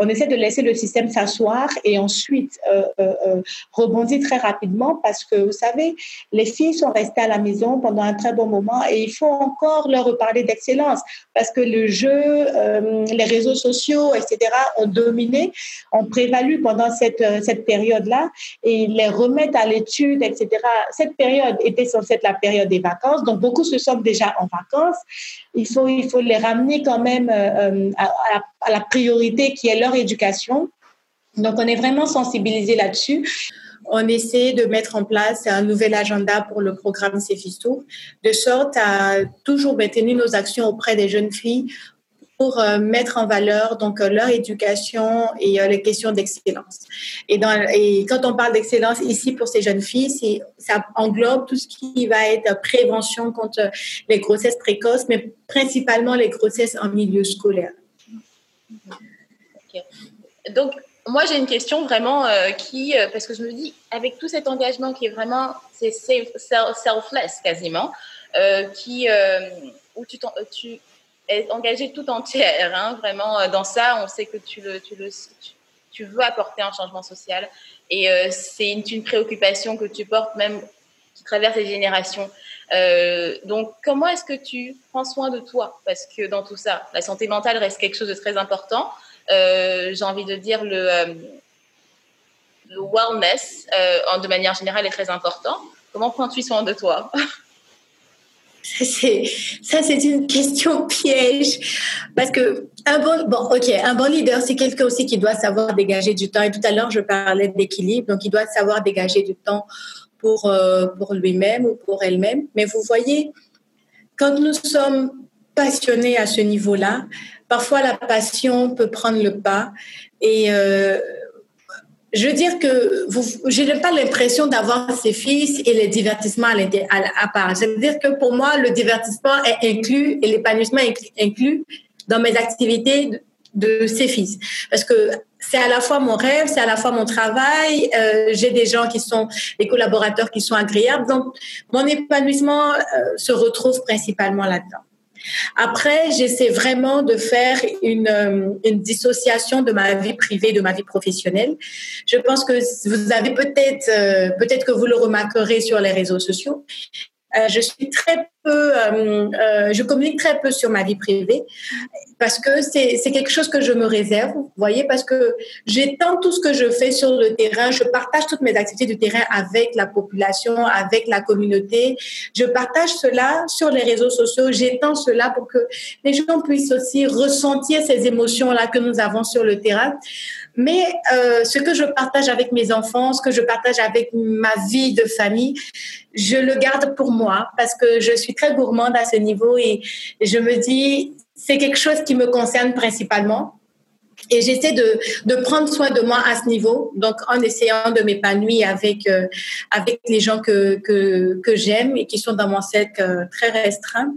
on essaie de laisser le système s'asseoir et ensuite euh, euh, euh, rebondir très rapidement parce que, vous savez, les filles sont restées à la maison pendant un très bon moment et il faut encore leur reparler d'excellence parce que le jeu, les réseaux sociaux, etc., ont dominé, ont prévalu pendant cette, cette période-là et les remettre à l'étude, etc. Cette période était censée être la période des vacances, donc beaucoup se sont déjà en vacances. Il faut, il faut les ramener quand même à, à la priorité qui est leur éducation. Donc, on est vraiment sensibilisé là-dessus. On essaie de mettre en place un nouvel agenda pour le programme Céfisto, de sorte à toujours maintenir nos actions auprès des jeunes filles pour euh, mettre en valeur donc euh, leur éducation et euh, les questions d'excellence. Et quand on parle d'excellence ici pour ces jeunes filles, ça englobe tout ce qui va être prévention contre les grossesses précoces, mais principalement les grossesses en milieu scolaire. Donc, moi, j'ai une question vraiment euh, qui, euh, parce que je me dis, avec tout cet engagement qui est vraiment, c'est selfless quasiment, euh, qui, où tu, es engagé tout entière, hein, vraiment dans ça, on sait que tu, veux apporter un changement social et c'est une, préoccupation que tu portes même qui traverse les générations. donc, comment est-ce que tu prends soin de toi? Parce que dans tout ça, la santé mentale reste quelque chose de très important. Euh, j'ai envie de dire, le, euh, wellness, euh, de manière générale, est très important. Comment prends-tu soin de toi? Ça c'est une question piège. Parce que un bon bon ok un bon leader c'est quelqu'un aussi qui doit savoir dégager du temps. Et tout à l'heure je parlais d'équilibre. Donc il doit savoir dégager du temps pour pour lui-même ou pour elle-même. Mais vous voyez quand nous sommes passionnés à ce niveau-là parfois la passion peut prendre le pas. Et euh, je veux dire que je n'ai pas l'impression d'avoir ses fils et les divertissements à, part. Je veux dire que pour moi, le divertissement est inclus et l'épanouissement est inclus dans mes activités de, ses fils. Parce que c'est à la fois mon rêve, c'est à la fois mon travail. Euh, j'ai des gens qui sont des collaborateurs qui sont agréables. Donc, mon épanouissement euh, se retrouve principalement là-dedans. Après, j'essaie vraiment de faire une, euh, une, dissociation de ma vie privée, de ma vie professionnelle. Je pense que vous avez peut-être, euh, peut-être que vous le remarquerez sur les réseaux sociaux. Euh, je suis très peu, euh, euh, je communique très peu sur ma vie privée parce que c'est quelque chose que je me réserve, vous voyez, parce que j'étends tout ce que je fais sur le terrain, je partage toutes mes activités du terrain avec la population, avec la communauté, je partage cela sur les réseaux sociaux, j'étends cela pour que les gens puissent aussi ressentir ces émotions-là que nous avons sur le terrain. Mais euh, ce que je partage avec mes enfants, ce que je partage avec ma vie de famille, je le garde pour moi parce que je suis très gourmande à ce niveau et je me dis, c'est quelque chose qui me concerne principalement. Et j'essaie de, de, prendre soin de moi à ce niveau, donc en essayant de m'épanouir avec, euh, avec les gens que, que, que j'aime et qui sont dans mon cercle euh, très restreint.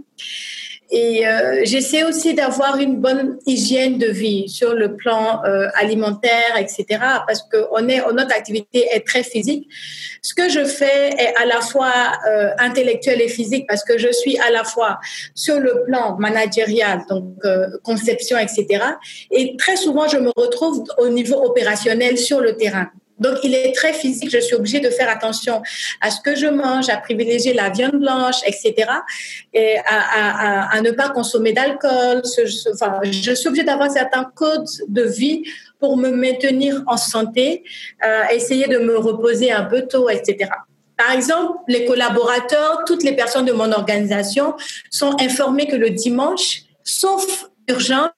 Et euh, j'essaie aussi d'avoir une bonne hygiène de vie sur le plan euh, alimentaire, etc. Parce que on est, notre activité est très physique. Ce que je fais est à la fois euh, intellectuel et physique parce que je suis à la fois sur le plan managérial, donc euh, conception, etc. Et très souvent, je me retrouve au niveau opérationnel sur le terrain. Donc, il est très physique. Je suis obligée de faire attention à ce que je mange, à privilégier la viande blanche, etc. Et à, ne pas consommer d'alcool. Enfin, je suis obligée d'avoir certains codes de vie pour me maintenir en santé, euh, essayer de me reposer un peu tôt, etc. Par exemple, les collaborateurs, toutes les personnes de mon organisation sont informées que le dimanche, sauf urgence,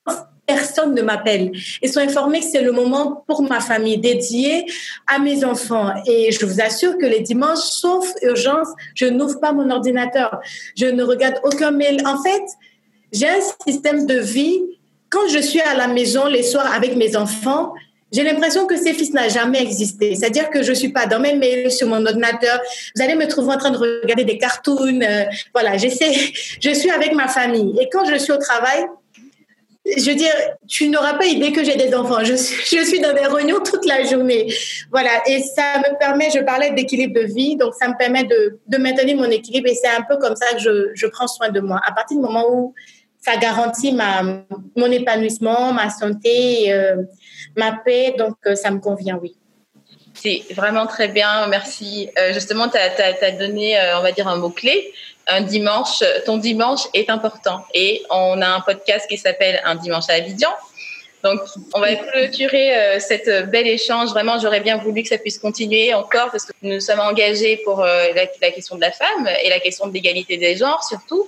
personne ne m'appelle. Ils sont informés que c'est le moment pour ma famille dédié à mes enfants. Et je vous assure que les dimanches, sauf urgence, je n'ouvre pas mon ordinateur. Je ne regarde aucun mail. En fait, j'ai un système de vie. Quand je suis à la maison les soirs avec mes enfants, J'ai l'impression que ces fils n'a jamais existé. C'est-à-dire que je suis pas dans mes mails, sur mon ordinateur. Vous allez me trouver en train de regarder des cartoons. Euh, voilà, j'essaie. Je suis avec ma famille. Et quand je suis au travail, je veux dire, tu n'auras pas idée que j'ai des enfants. Je suis, dans des réunions toute la journée. Voilà. Et ça me permet, je parlais d'équilibre de vie, donc ça me permet de, de maintenir mon équilibre. Et c'est un peu comme ça que je, je prends soin de moi. À partir du moment où ça garantit ma, mon épanouissement, ma santé, euh, ma paix. Donc, euh, ça me convient, oui. C'est vraiment très bien, merci. Euh, justement, tu as, donné, on va dire, un mot-clé. Un dimanche, ton dimanche est important. Et on a un podcast qui s'appelle Un dimanche à Abidjan. Donc, on va clôturer euh, cette bel échange. Vraiment, j'aurais bien voulu que ça puisse continuer encore parce que nous sommes engagés pour la, question de la femme et la question de l'égalité des genres surtout.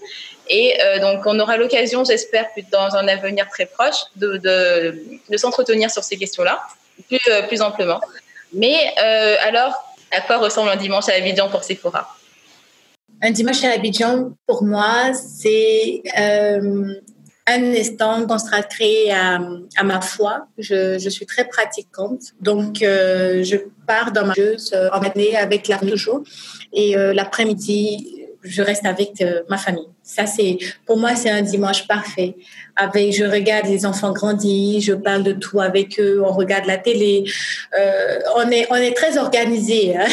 Et euh, donc, on aura l'occasion, j'espère, dans un avenir très proche, de, s'entretenir sur ces questions-là, plus, euh, amplement. Mais euh, alors, à quoi ressemble un dimanche à Abidjan pour Sephora? Un dimanche à Abidjan, pour moi, c'est un instant consacré à, à ma foi. Je, je, suis très pratiquante, donc je pars dans ma jeuse en année avec la toujours. Et l'après-midi, je reste avec ma famille. Ça, c'est, pour moi, c'est un dimanche parfait. Avec, je regarde les enfants grandir, je parle de tout avec eux, on regarde la télé. Euh, on est, on est très organisé. Hein.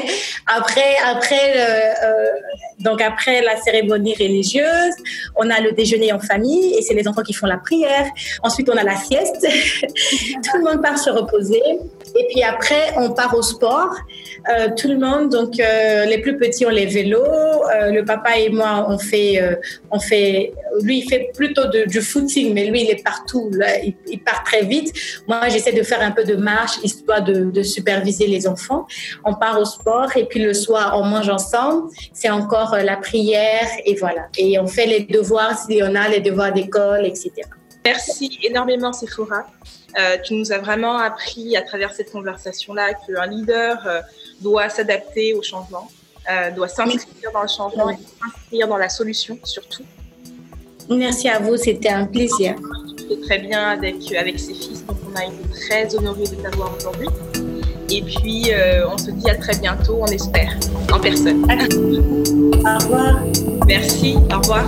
après, après, euh, donc après la cérémonie religieuse, on a le déjeuner en famille et c'est les enfants qui font la prière. Ensuite, on a la sieste. tout le monde part se reposer. Et puis après, on part au sport. Euh, tout le monde, donc euh, les plus petits ont les vélos. Euh, le papa et moi, on fait on fait, lui, il fait plutôt du footing, mais lui, il est partout. il, part très vite. Moi, j'essaie de faire un peu de marche, histoire de, superviser les enfants. On part au sport et puis le soir, on mange ensemble. C'est encore la prière et voilà. Et on fait les devoirs s'il y en a, les devoirs d'école, etc. Merci énormément, Sephora. Euh, tu nous as vraiment appris à travers cette conversation-là qu'un leader doit s'adapter au changement euh, doit s'inscrire dans le changement et s'inscrire dans la solution surtout. Merci à vous, c'était un plaisir. Très bien avec, avec ses fils, donc on a été très honorés de t'avoir aujourd'hui. Et puis, euh, on se dit à très bientôt, on espère, en personne. Au revoir. Merci, au revoir.